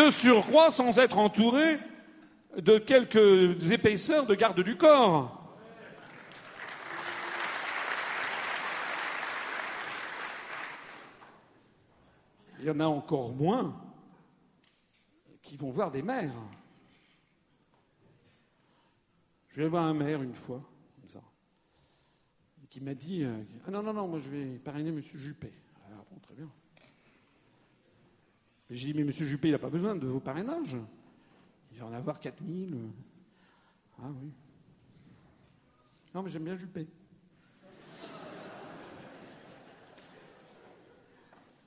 De surcroît, sans être entouré de quelques épaisseurs de garde du corps. Il y en a encore moins qui vont voir des maires. Je vais voir un maire une fois, comme ça, qui m'a dit euh, Ah non, non, non, moi je vais parrainer M. Juppé. Alors, bon, très bien. J'ai dit Mais M. Juppé, il n'a pas besoin de vos parrainages. Il va en avoir 4000. Ah oui. Non, mais j'aime bien Juppé.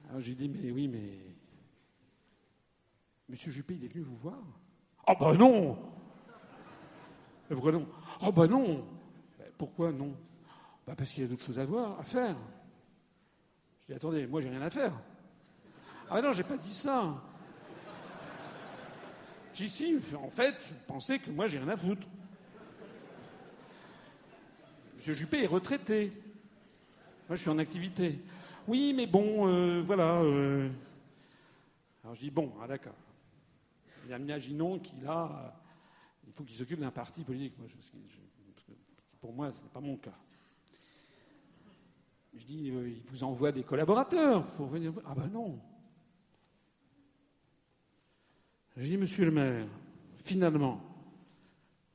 Alors j'ai dit, mais oui, mais. Monsieur Juppé, il est venu vous voir Ah oh, bah non pourquoi non? Ah oh, bah non Pourquoi non? Bah Parce qu'il y a d'autres choses à voir, à faire. Je dis, attendez, moi j'ai rien à faire. Ah non, j'ai pas dit ça. J'ai si, en fait, pensez que moi j'ai rien à foutre. Monsieur Juppé est retraité. Moi je suis en activité. Oui, mais bon, euh, voilà. Euh. Alors je dis, bon, ah, d'accord. Il y a là, il faut qu'il s'occupe d'un parti politique. Pour moi, ce n'est pas mon cas. Je dis, euh, il vous envoie des collaborateurs pour venir. Ah ben non. Je dis, monsieur le maire, finalement,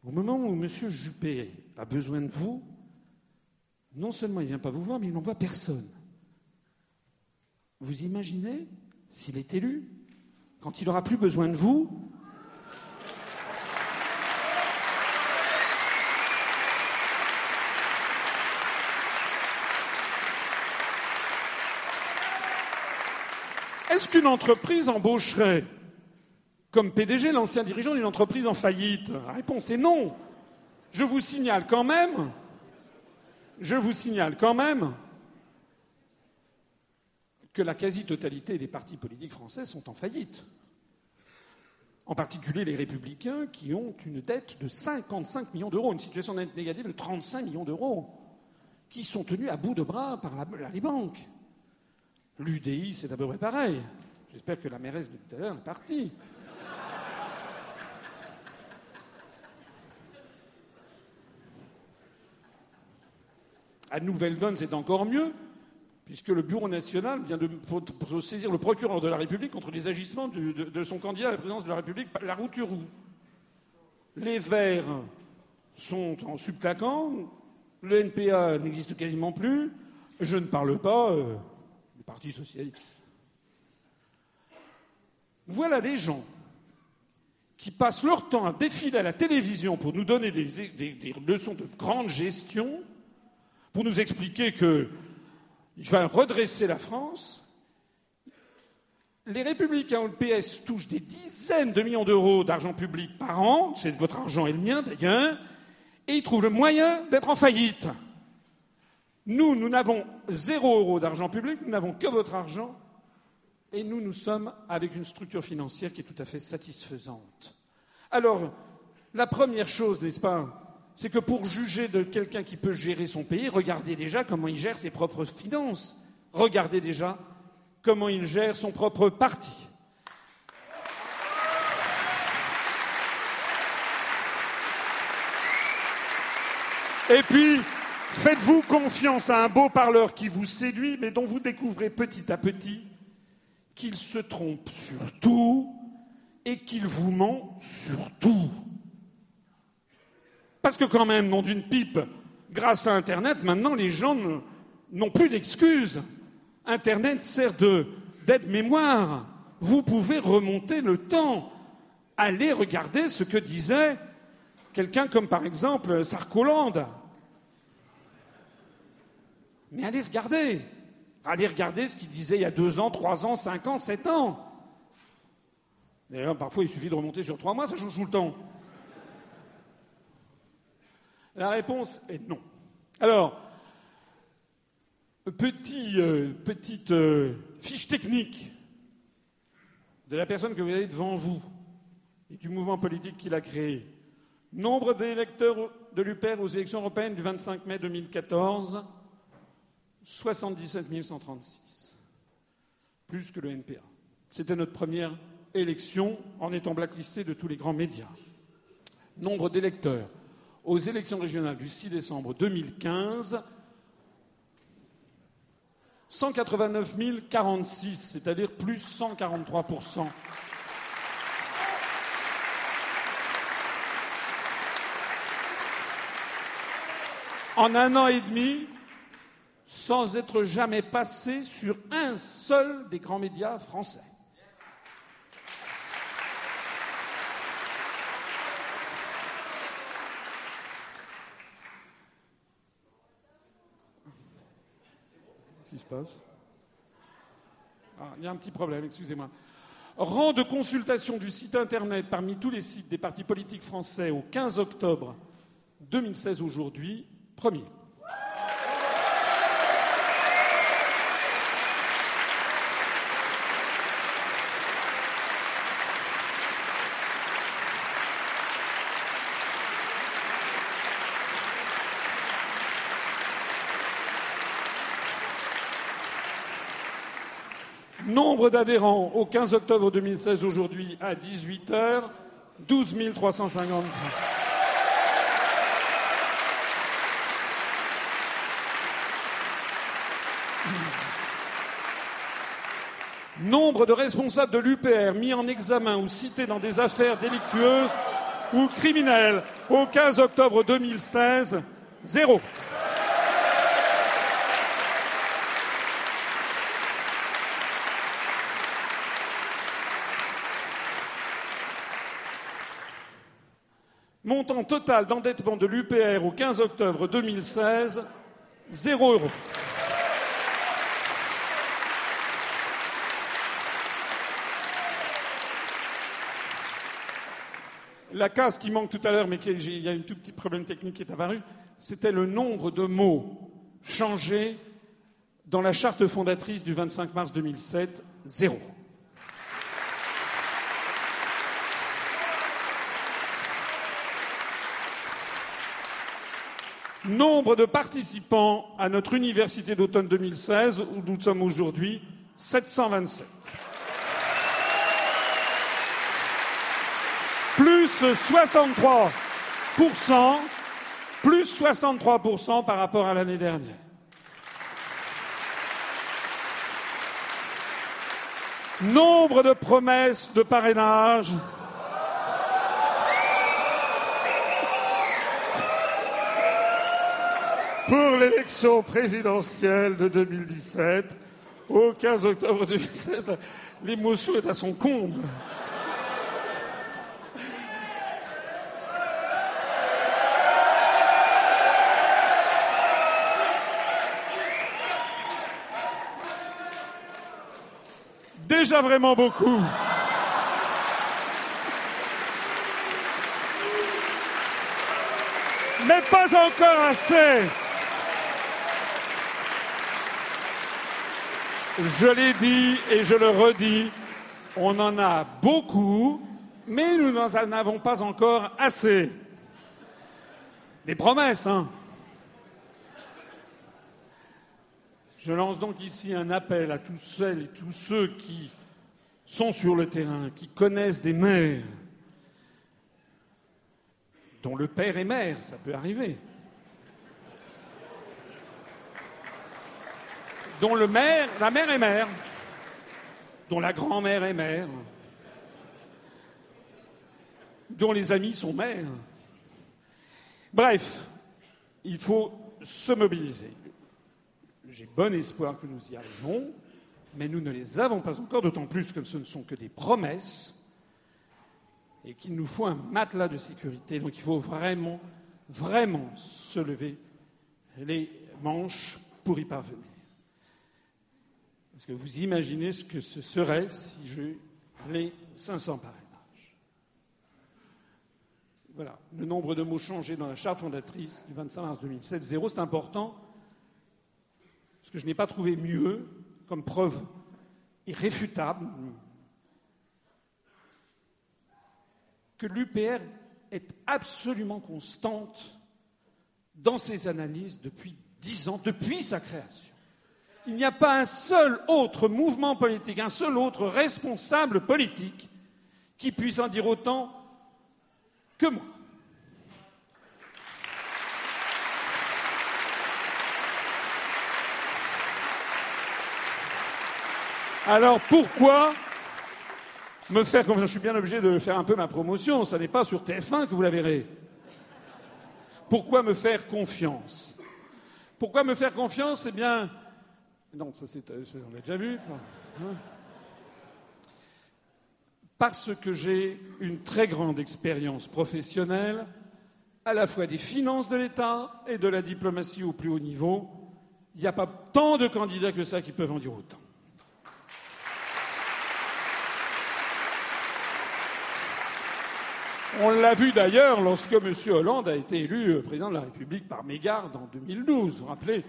au moment où monsieur Juppé a besoin de vous, non seulement il ne vient pas vous voir, mais il n'envoie personne. Vous imaginez s'il est élu, quand il n'aura plus besoin de vous, Est-ce qu'une entreprise embaucherait comme PDG l'ancien dirigeant d'une entreprise en faillite La réponse est non. Je vous signale quand même, quand même que la quasi-totalité des partis politiques français sont en faillite. En particulier les républicains qui ont une dette de 55 millions d'euros, une situation négative de 35 millions d'euros, qui sont tenus à bout de bras par les banques. L'UDI, c'est d'abord pareil. J'espère que la mairesse de tout à l'heure est partie. À Nouvelle-Donne, c'est encore mieux, puisque le Bureau national vient de saisir le procureur de la République contre les agissements de, son candidat à la présidence de la République, la Routurou. Les Verts sont en subclaquant, le NPA n'existe quasiment plus, je ne parle pas euh, du Parti socialiste. Voilà des gens qui passent leur temps à défiler à la télévision pour nous donner des leçons de grande gestion pour nous expliquer qu'il va redresser la France. Les républicains ou le PS touchent des dizaines de millions d'euros d'argent public par an, c'est votre argent et le mien d'ailleurs, et ils trouvent le moyen d'être en faillite. Nous, nous n'avons zéro euro d'argent public, nous n'avons que votre argent, et nous, nous sommes avec une structure financière qui est tout à fait satisfaisante. Alors, la première chose, n'est-ce pas, c'est que pour juger de quelqu'un qui peut gérer son pays, regardez déjà comment il gère ses propres finances. Regardez déjà comment il gère son propre parti. Et puis, faites-vous confiance à un beau parleur qui vous séduit, mais dont vous découvrez petit à petit qu'il se trompe sur tout et qu'il vous ment sur tout. Parce que quand même, nom d'une pipe, grâce à Internet, maintenant les gens n'ont plus d'excuses. Internet sert d'aide-mémoire. Vous pouvez remonter le temps. Allez regarder ce que disait quelqu'un comme par exemple Sarkolande. Mais allez regarder. Allez regarder ce qu'il disait il y a deux ans, trois ans, cinq ans, sept ans. D'ailleurs, parfois, il suffit de remonter sur trois mois, ça change tout le temps. La réponse est non. Alors, petit, euh, petite euh, fiche technique de la personne que vous avez devant vous et du mouvement politique qu'il a créé. Nombre d'électeurs de l'UPR aux élections européennes du 25 mai 2014, 77 136. Plus que le NPA. C'était notre première élection en étant blacklisté de tous les grands médias. Nombre d'électeurs aux élections régionales du 6 décembre 2015, 189 046, c'est-à-dire plus 143% En un an et demi, sans être jamais passé sur un seul des grands médias français. Ah, Il y a un petit problème, excusez-moi. Rang de consultation du site Internet parmi tous les sites des partis politiques français au 15 octobre 2016 aujourd'hui, premier. Nombre d'adhérents au 15 octobre 2016 aujourd'hui à 18h, 12 353. Nombre de responsables de l'UPR mis en examen ou cités dans des affaires délictueuses ou criminelles au 15 octobre 2016, zéro. Montant total d'endettement de l'UPR au 15 octobre 2016, 0 euros. La case qui manque tout à l'heure, mais il y a un tout petit problème technique qui est apparu, c'était le nombre de mots changés dans la charte fondatrice du 25 mars 2007, zéro. Nombre de participants à notre université d'automne 2016, où nous sommes aujourd'hui 727. Plus 63 plus 63 par rapport à l'année dernière. Nombre de promesses de parrainage pour l'élection présidentielle de 2017. Au 15 octobre 2016, l'émotion est à son comble. Déjà vraiment beaucoup. Mais pas encore assez. Je l'ai dit et je le redis, on en a beaucoup, mais nous n'en avons pas encore assez. Des promesses, hein Je lance donc ici un appel à tous celles et tous ceux qui sont sur le terrain, qui connaissent des maires, dont le père est maire, ça peut arriver, dont le maire, la mère est mère, dont la grand-mère est mère, dont les amis sont mères. Bref, il faut se mobiliser. J'ai bon espoir que nous y arrivons, mais nous ne les avons pas encore, d'autant plus que ce ne sont que des promesses et qu'il nous faut un matelas de sécurité. Donc il faut vraiment, vraiment se lever les manches pour y parvenir. Parce que vous imaginez ce que ce serait si j'ai les 500 parrainages. Voilà, le nombre de mots changés dans la charte fondatrice du 25 mars 2007, zéro, c'est important, parce que je n'ai pas trouvé mieux comme preuve irréfutable que l'UPR est absolument constante dans ses analyses depuis dix ans, depuis sa création. Il n'y a pas un seul autre mouvement politique, un seul autre responsable politique qui puisse en dire autant que moi. Alors pourquoi me faire confiance Je suis bien obligé de faire un peu ma promotion, ça n'est pas sur TF1 que vous la verrez. Pourquoi me faire confiance? Pourquoi me faire confiance? Eh bien, non, ça c'est, on l'a déjà vu. Hein Parce que j'ai une très grande expérience professionnelle, à la fois des finances de l'État et de la diplomatie au plus haut niveau. Il n'y a pas tant de candidats que ça qui peuvent en dire autant. On l'a vu d'ailleurs lorsque M. Hollande a été élu euh, président de la République par mégarde en 2012. Vous vous rappelez?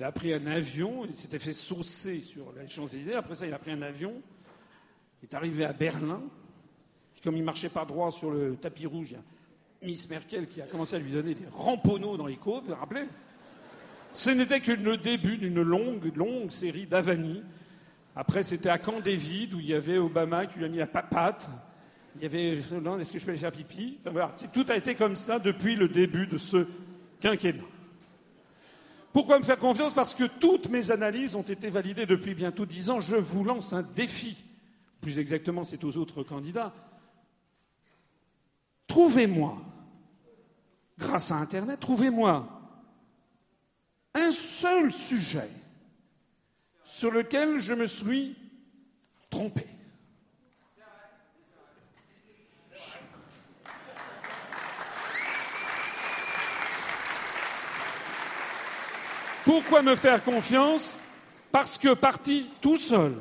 Il a pris un avion, il s'était fait saucer sur les Champs-Élysées. Après ça, il a pris un avion, il est arrivé à Berlin. comme il marchait pas droit sur le tapis rouge, il y a Miss Merkel qui a commencé à lui donner des ramponneaux dans les côtes. Vous vous rappelez? Ce n'était que le début d'une longue, longue série d'avanies. Après, c'était à Camp David où il y avait Obama qui lui a mis la papate. Il y avait est-ce que je peux aller faire pipi? Tout a été comme ça depuis le début de ce quinquennat. Pourquoi me faire confiance? Parce que toutes mes analyses ont été validées depuis bientôt dix ans. Je vous lance un défi. Plus exactement, c'est aux autres candidats. Trouvez-moi, grâce à Internet, trouvez-moi un seul sujet sur lequel je me suis trompé. Pourquoi me faire confiance Parce que parti tout seul.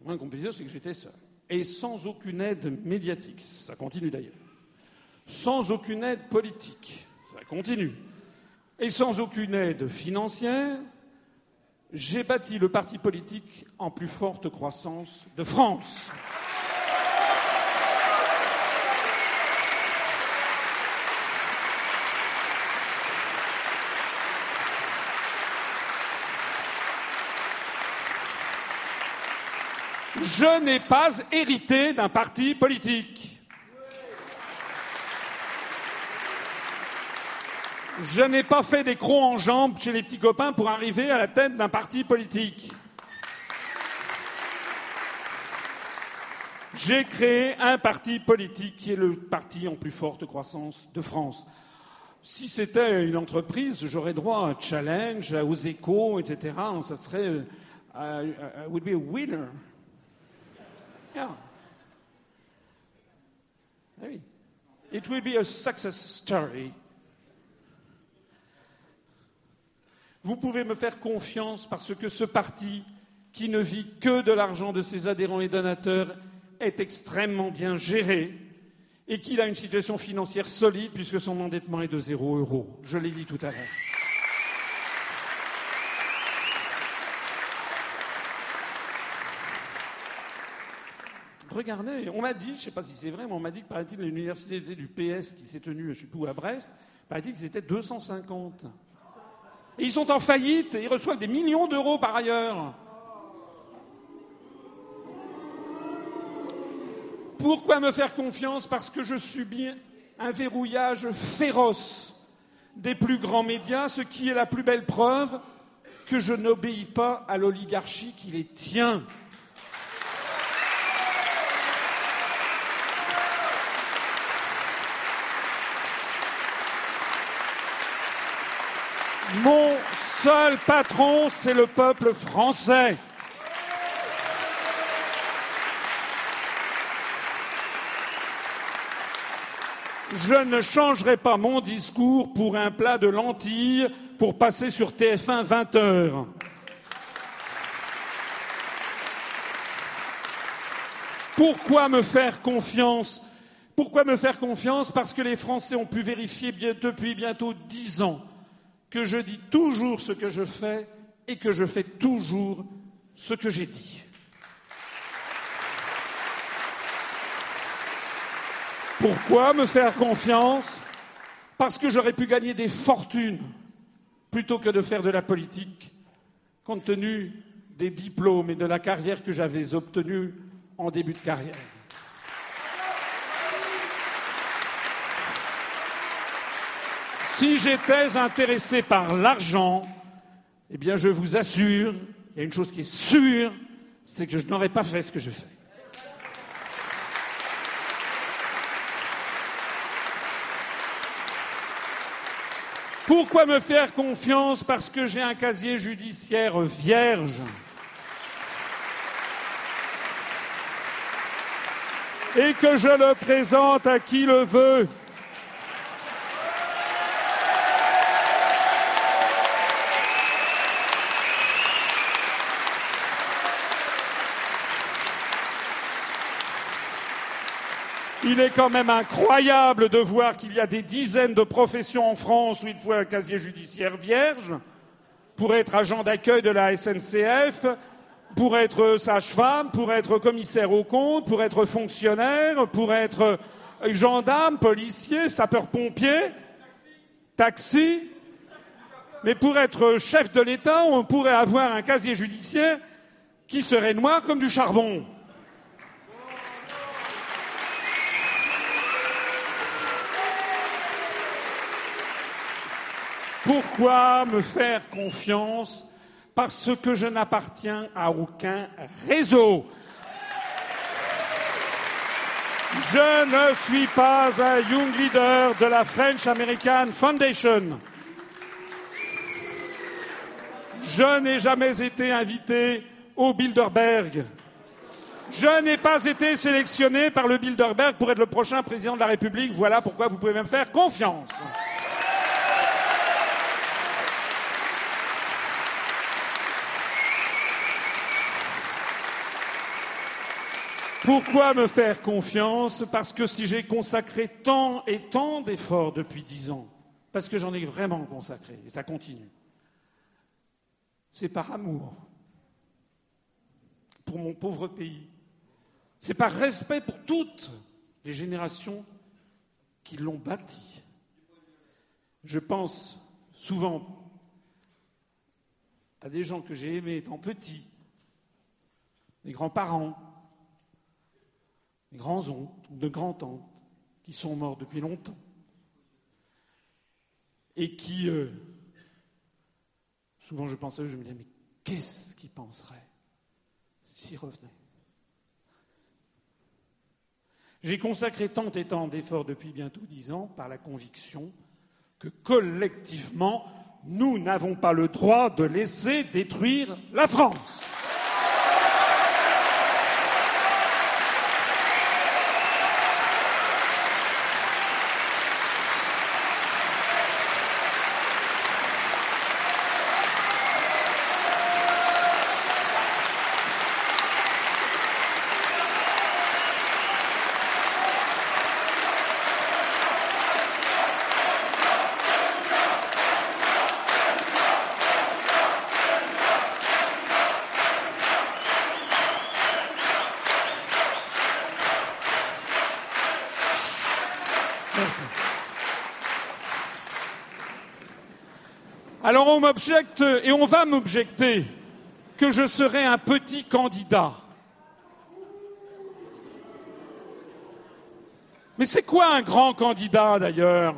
Le moins qu'on c'est que j'étais seul. Et sans aucune aide médiatique. Ça continue d'ailleurs. Sans aucune aide politique. Ça continue. Et sans aucune aide financière, j'ai bâti le parti politique en plus forte croissance de France. Je n'ai pas hérité d'un parti politique. Je n'ai pas fait des crocs en jambes chez les petits copains pour arriver à la tête d'un parti politique. J'ai créé un parti politique qui est le parti en plus forte croissance de France. Si c'était une entreprise, j'aurais droit à challenge, aux échos, etc. Ça serait uh, would be a winner. It will be a success story. Vous pouvez me faire confiance parce que ce parti, qui ne vit que de l'argent de ses adhérents et donateurs, est extrêmement bien géré et qu'il a une situation financière solide puisque son endettement est de zéro euro. Je l'ai dit tout à l'heure. Regardez, on m'a dit, je ne sais pas si c'est vrai, mais on m'a dit que, paraît-il, l'université du PS qui s'est tenue, à Brest, paraît-il qu'ils étaient 250. Et ils sont en faillite et ils reçoivent des millions d'euros par ailleurs. Pourquoi me faire confiance? Parce que je subis un verrouillage féroce des plus grands médias, ce qui est la plus belle preuve que je n'obéis pas à l'oligarchie qui les tient. Mon seul patron, c'est le peuple français. Je ne changerai pas mon discours pour un plat de lentilles pour passer sur TF1 20 heures. Pourquoi me faire confiance? Pourquoi me faire confiance? Parce que les Français ont pu vérifier depuis bientôt dix ans que je dis toujours ce que je fais et que je fais toujours ce que j'ai dit. Pourquoi me faire confiance? Parce que j'aurais pu gagner des fortunes plutôt que de faire de la politique, compte tenu des diplômes et de la carrière que j'avais obtenue en début de carrière. Si j'étais intéressé par l'argent, eh bien, je vous assure, il y a une chose qui est sûre, c'est que je n'aurais pas fait ce que je fais. Pourquoi me faire confiance? Parce que j'ai un casier judiciaire vierge. Et que je le présente à qui le veut. Il est quand même incroyable de voir qu'il y a des dizaines de professions en France où il faut un casier judiciaire vierge pour être agent d'accueil de la SNCF, pour être sage-femme, pour être commissaire au compte, pour être fonctionnaire, pour être gendarme, policier, sapeur-pompier, taxi. Mais pour être chef de l'État, on pourrait avoir un casier judiciaire qui serait noir comme du charbon. Pourquoi me faire confiance Parce que je n'appartiens à aucun réseau? Je ne suis pas un young leader de la French American Foundation. Je n'ai jamais été invité au Bilderberg. Je n'ai pas été sélectionné par le Bilderberg pour être le prochain président de la République. Voilà pourquoi vous pouvez me faire confiance. Pourquoi me faire confiance Parce que si j'ai consacré tant et tant d'efforts depuis dix ans, parce que j'en ai vraiment consacré, et ça continue, c'est par amour pour mon pauvre pays, c'est par respect pour toutes les générations qui l'ont bâti. Je pense souvent à des gens que j'ai aimés étant petits, mes grands-parents, mes grands-oncles ou de grands-tantes qui sont morts depuis longtemps et qui, euh, souvent je pense à eux, je me dis, mais qu'est-ce qu'ils penseraient s'ils revenaient? J'ai consacré tant et tant d'efforts depuis bientôt dix ans par la conviction que collectivement, nous n'avons pas le droit de laisser détruire la France. Et on va m'objecter, que je serai un petit candidat. Mais c'est quoi un grand candidat d'ailleurs?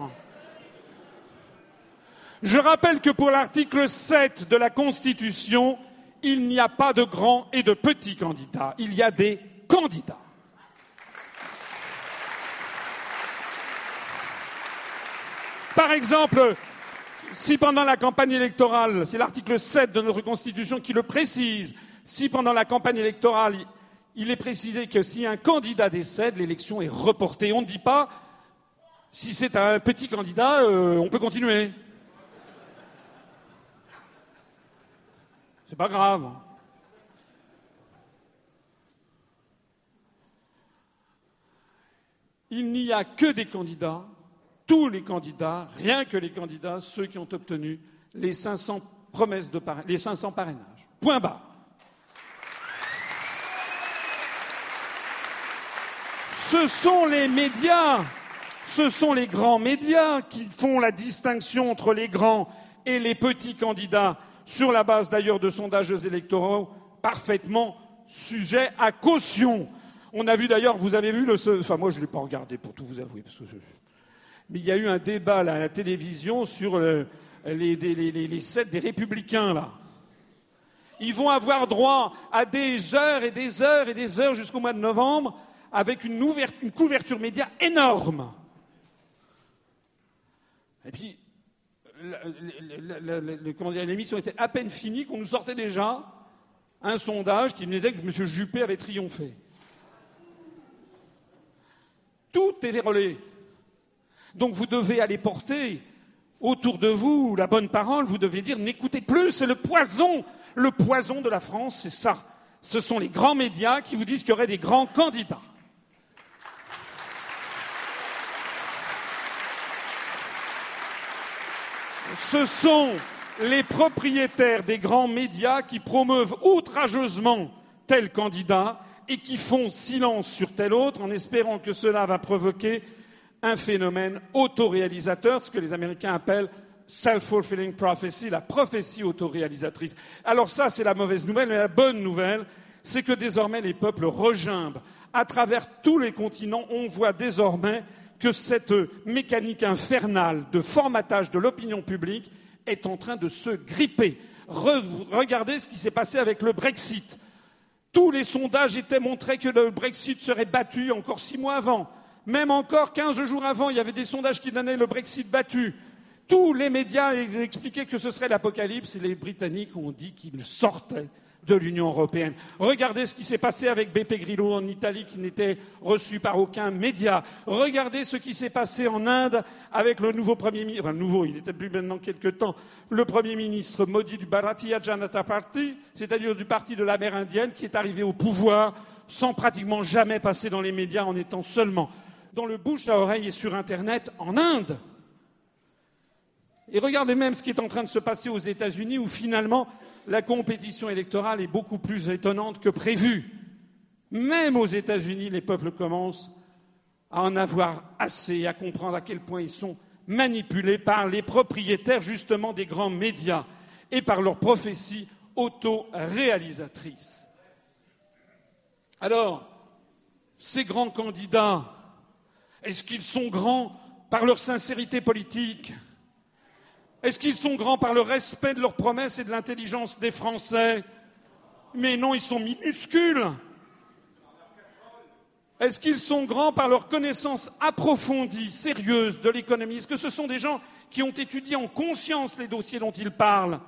Je rappelle que pour l'article 7 de la Constitution, il n'y a pas de grands et de petits candidats, il y a des candidats. Par exemple, si pendant la campagne électorale, c'est l'article 7 de notre Constitution qui le précise, si pendant la campagne électorale, il est précisé que si un candidat décède, l'élection est reportée. On ne dit pas, si c'est un petit candidat, euh, on peut continuer. C'est pas grave. Il n'y a que des candidats tous les candidats, rien que les candidats, ceux qui ont obtenu les 500 promesses de les 500 parrainages. Point barre. Ce sont les médias, ce sont les grands médias qui font la distinction entre les grands et les petits candidats, sur la base d'ailleurs de sondages électoraux parfaitement sujets à caution. On a vu d'ailleurs, vous avez vu le. Enfin, moi, je ne l'ai pas regardé pour tout vous avouer, parce que je, il y a eu un débat à la télévision sur les, les, les, des républicains, là. Ils vont avoir droit à des heures et des heures et des heures jusqu'au mois de novembre avec une, couverture média énorme. Et puis, l'émission était à peine finie qu'on nous sortait déjà un sondage qui nous disait que M. Juppé avait triomphé. Tout est vérolé. Donc vous devez aller porter autour de vous la bonne parole, vous devez dire n'écoutez plus, c'est le poison, le poison de la France, c'est ça. Ce sont les grands médias qui vous disent qu'il y aurait des grands candidats. Ce sont les propriétaires des grands médias qui promeuvent outrageusement tel candidat et qui font silence sur tel autre en espérant que cela va provoquer un phénomène autoréalisateur, ce que les Américains appellent self-fulfilling prophecy, la prophétie autoréalisatrice. Alors ça, c'est la mauvaise nouvelle, mais la bonne nouvelle, c'est que désormais les peuples regimbent. À travers tous les continents, on voit désormais que cette mécanique infernale de formatage de l'opinion publique est en train de se gripper. regardez ce qui s'est passé avec le Brexit. Tous les sondages étaient montrés que le Brexit serait battu encore six mois avant. Même encore 15 jours avant, il y avait des sondages qui donnaient le Brexit battu. Tous les médias expliquaient que ce serait l'apocalypse et les Britanniques ont dit qu'ils sortaient de l'Union européenne. Regardez ce qui s'est passé avec Beppe Grillo en Italie qui n'était reçu par aucun média. Regardez ce qui s'est passé en Inde avec le nouveau Premier ministre, enfin nouveau, il était plus maintenant quelque temps, le Premier ministre maudit du Bharatiya Janata Party, c'est-à-dire du parti de la mer Indienne, qui est arrivé au pouvoir sans pratiquement jamais passer dans les médias en étant seulement dans le bouche à oreille et sur Internet en Inde. Et regardez même ce qui est en train de se passer aux États-Unis, où finalement la compétition électorale est beaucoup plus étonnante que prévu. Même aux États-Unis, les peuples commencent à en avoir assez, à comprendre à quel point ils sont manipulés par les propriétaires justement des grands médias et par leurs prophéties auto-réalisatrices. Alors, ces grands candidats est-ce qu'ils sont grands par leur sincérité politique? Est-ce qu'ils sont grands par le respect de leurs promesses et de l'intelligence des Français? Mais non, ils sont minuscules. Est-ce qu'ils sont grands par leur connaissance approfondie, sérieuse de l'économie? Est-ce que ce sont des gens qui ont étudié en conscience les dossiers dont ils parlent?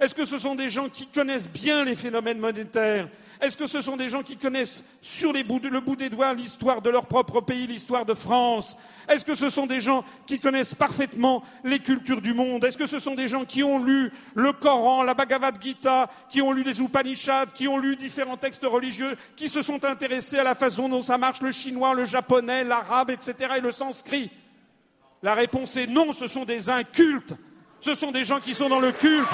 Est-ce que ce sont des gens qui connaissent bien les phénomènes monétaires? Est-ce que ce sont des gens qui connaissent sur le bout des doigts l'histoire de leur propre pays, l'histoire de France? Est-ce que ce sont des gens qui connaissent parfaitement les cultures du monde? Est-ce que ce sont des gens qui ont lu le Coran, la Bhagavad Gita, qui ont lu les Upanishads, qui ont lu différents textes religieux, qui se sont intéressés à la façon dont ça marche le chinois, le japonais, l'arabe, etc. et le sanskrit? La réponse est non, ce sont des incultes. Ce sont des gens qui sont dans le culte.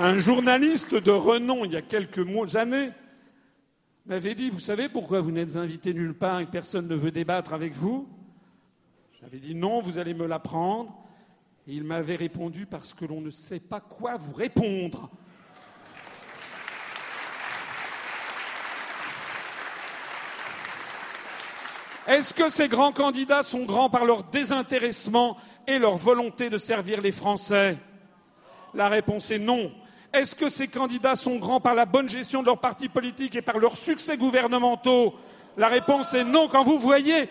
Un journaliste de renom, il y a quelques années, m'avait dit Vous savez pourquoi vous n'êtes invité nulle part et que personne ne veut débattre avec vous? J'avais dit Non, vous allez me l'apprendre. Et il m'avait répondu Parce que l'on ne sait pas quoi vous répondre. Est-ce que ces grands candidats sont grands par leur désintéressement et leur volonté de servir les Français? La réponse est non. Est-ce que ces candidats sont grands par la bonne gestion de leur parti politique et par leurs succès gouvernementaux La réponse est non. Quand vous voyez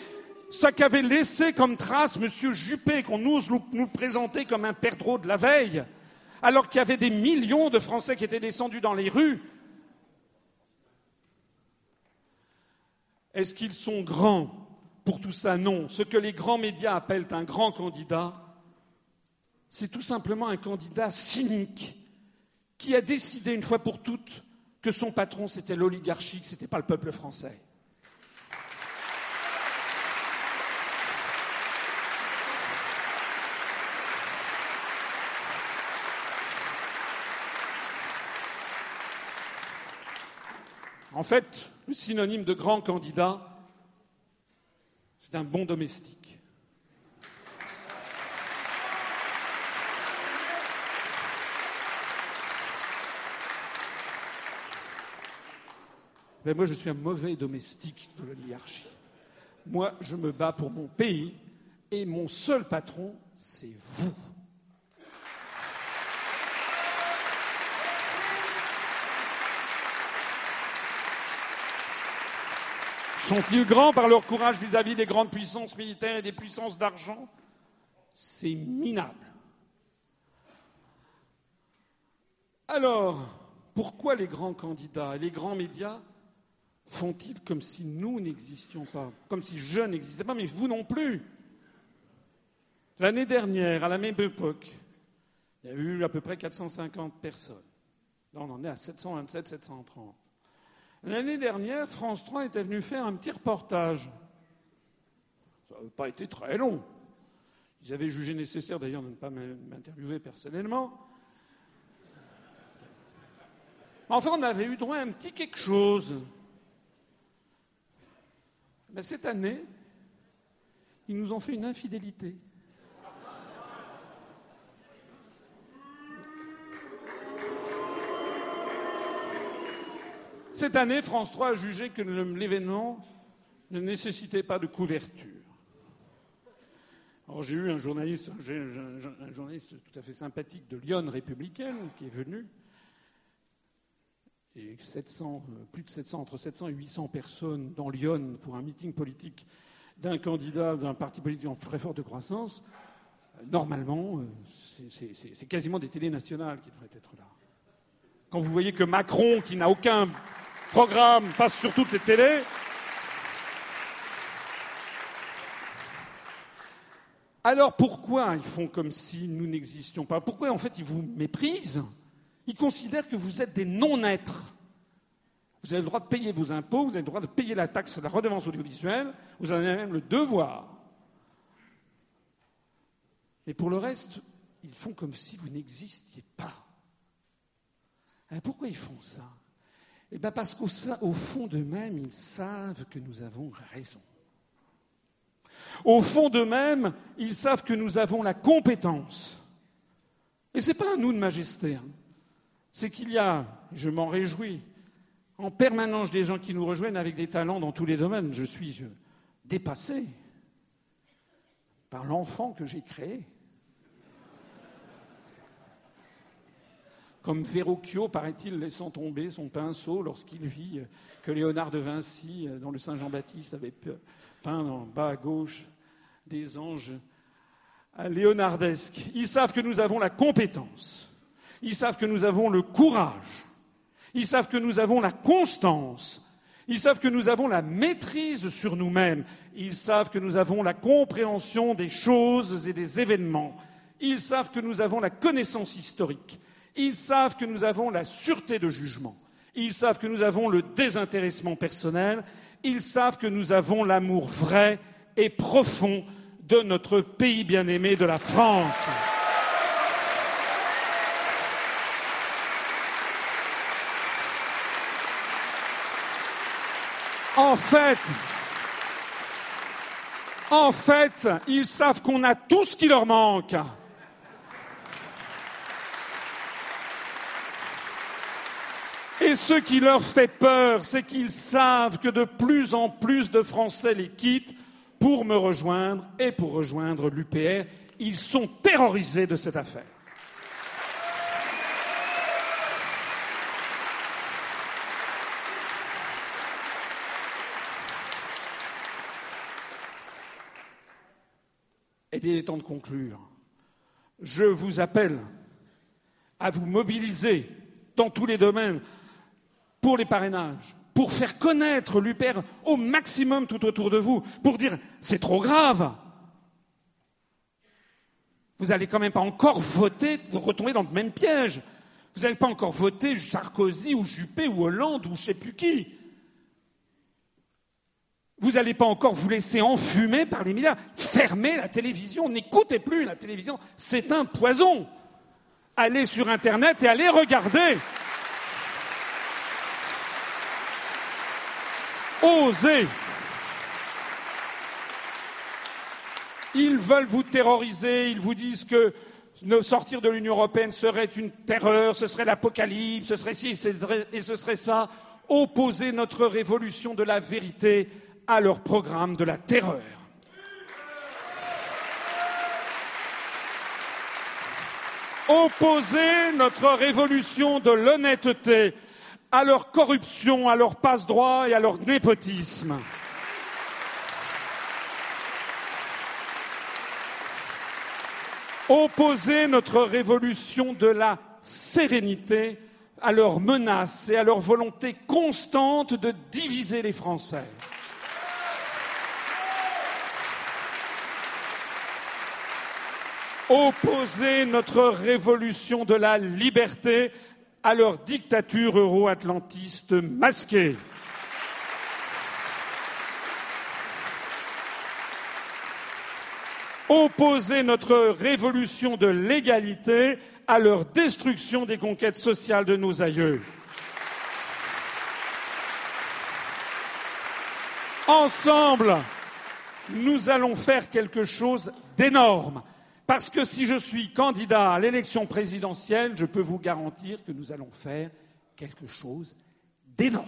ce qu'avait laissé comme trace M. Juppé, qu'on ose nous présenter comme un perdreau de la veille, alors qu'il y avait des millions de Français qui étaient descendus dans les rues, est-ce qu'ils sont grands pour tout ça? Non. Ce que les grands médias appellent un grand candidat, c'est tout simplement un candidat cynique qui a décidé une fois pour toutes que son patron c'était l'oligarchie, que ce n'était pas le peuple français. En fait, le synonyme de grand candidat, c'est un bon domestique. Mais moi, je suis un mauvais domestique de l'oligarchie. Moi, je me bats pour mon pays et mon seul patron, c'est vous. Sont-ils grands par leur courage vis-à-vis des grandes puissances militaires et des puissances d'argent? C'est minable. Alors, pourquoi les grands candidats et les grands médias font-ils comme si nous n'existions pas, comme si je n'existais pas, mais vous non plus? L'année dernière, à la même époque, il y a eu à peu près 450 personnes. Là, on en est à 727, 730. L'année dernière, France 3 était venu faire un petit reportage. Ça n'a pas été très long. Ils avaient jugé nécessaire d'ailleurs de ne pas m'interviewer personnellement. Enfin, on avait eu droit à un petit quelque chose. Mais cette année, ils nous ont fait une infidélité. Cette année, France 3 a jugé que l'événement ne nécessitait pas de couverture. Alors j'ai eu un journaliste, un journaliste tout à fait sympathique de Lyon républicaine qui est venu et 700, euh, plus de 700, entre 700 et 800 personnes dans Lyon pour un meeting politique d'un candidat d'un parti politique en très forte croissance, euh, normalement, euh, c'est quasiment des télés nationales qui devraient être là. Quand vous voyez que Macron, qui n'a aucun programme, passe sur toutes les télés, alors pourquoi ils font comme si nous n'existions pas? Pourquoi en fait ils vous méprisent? Ils considèrent que vous êtes des non-êtres. Vous avez le droit de payer vos impôts, vous avez le droit de payer la taxe, la redevance audiovisuelle, vous en avez même le devoir. Mais pour le reste, ils font comme si vous n'existiez pas. Et pourquoi ils font ça? Eh bien parce qu'au fond d'eux-mêmes, ils savent que nous avons raison. Au fond d'eux-mêmes, ils savent que nous avons la compétence. Et ce n'est pas à nous de majesté. Hein c'est qu'il y a, je m'en réjouis, en permanence des gens qui nous rejoignent avec des talents dans tous les domaines. Je suis dépassé par l'enfant que j'ai créé. Comme Verrocchio, paraît-il, laissant tomber son pinceau lorsqu'il vit que Léonard de Vinci, dans le Saint-Jean-Baptiste, avait peint en bas à gauche des anges léonardesques. Ils savent que nous avons la compétence ils savent que nous avons le courage. Ils savent que nous avons la constance. Ils savent que nous avons la maîtrise sur nous-mêmes. Ils savent que nous avons la compréhension des choses et des événements. Ils savent que nous avons la connaissance historique. Ils savent que nous avons la sûreté de jugement. Ils savent que nous avons le désintéressement personnel. Ils savent que nous avons l'amour vrai et profond de notre pays bien-aimé de la France. En fait, en fait, ils savent qu'on a tout ce qui leur manque. Et ce qui leur fait peur, c'est qu'ils savent que de plus en plus de Français les quittent pour me rejoindre et pour rejoindre l'UPR. Ils sont terrorisés de cette affaire. Eh bien, il est temps de conclure. Je vous appelle à vous mobiliser dans tous les domaines pour les parrainages, pour faire connaître l'UPR au maximum tout autour de vous, pour dire c'est trop grave. Vous n'allez quand même pas encore voter, vous retombez dans le même piège. Vous n'allez pas encore voter Sarkozy ou Juppé ou Hollande ou je ne sais plus qui. Vous n'allez pas encore vous laisser enfumer par les médias. Fermez la télévision, n'écoutez plus la télévision, c'est un poison. Allez sur Internet et allez regarder. Osez. Ils veulent vous terroriser, ils vous disent que sortir de l'Union européenne serait une terreur, ce serait l'apocalypse, ce serait ci et ce serait ça. Opposez notre révolution de la vérité à leur programme de la terreur. Opposer notre révolution de l'honnêteté à leur corruption, à leur passe-droit et à leur népotisme. Opposer notre révolution de la sérénité à leurs menaces et à leur volonté constante de diviser les Français. Opposer notre révolution de la liberté à leur dictature euro-atlantiste masquée. Opposer notre révolution de l'égalité à leur destruction des conquêtes sociales de nos aïeux. Ensemble, nous allons faire quelque chose d'énorme parce que si je suis candidat à l'élection présidentielle, je peux vous garantir que nous allons faire quelque chose d'énorme.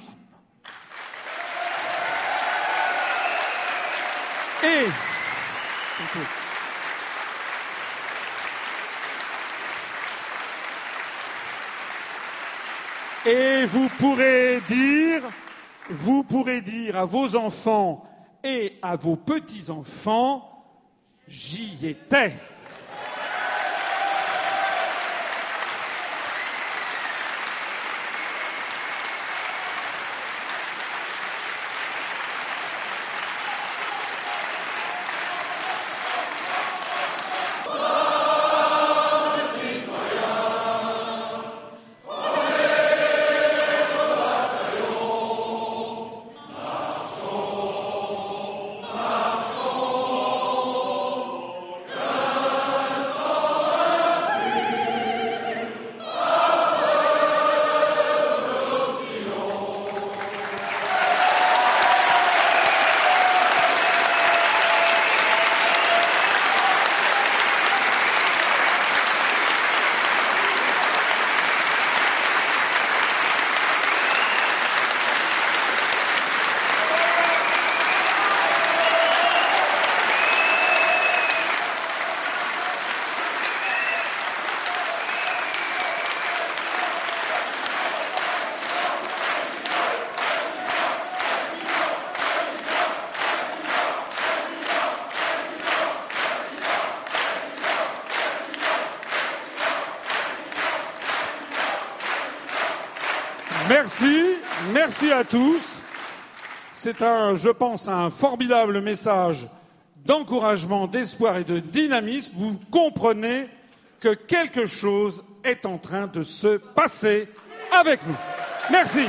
Et vous pourrez dire, vous pourrez dire à vos enfants et à vos petits-enfants, j'y étais. Tous. C'est un, je pense, un formidable message d'encouragement, d'espoir et de dynamisme. Vous comprenez que quelque chose est en train de se passer avec nous. Merci.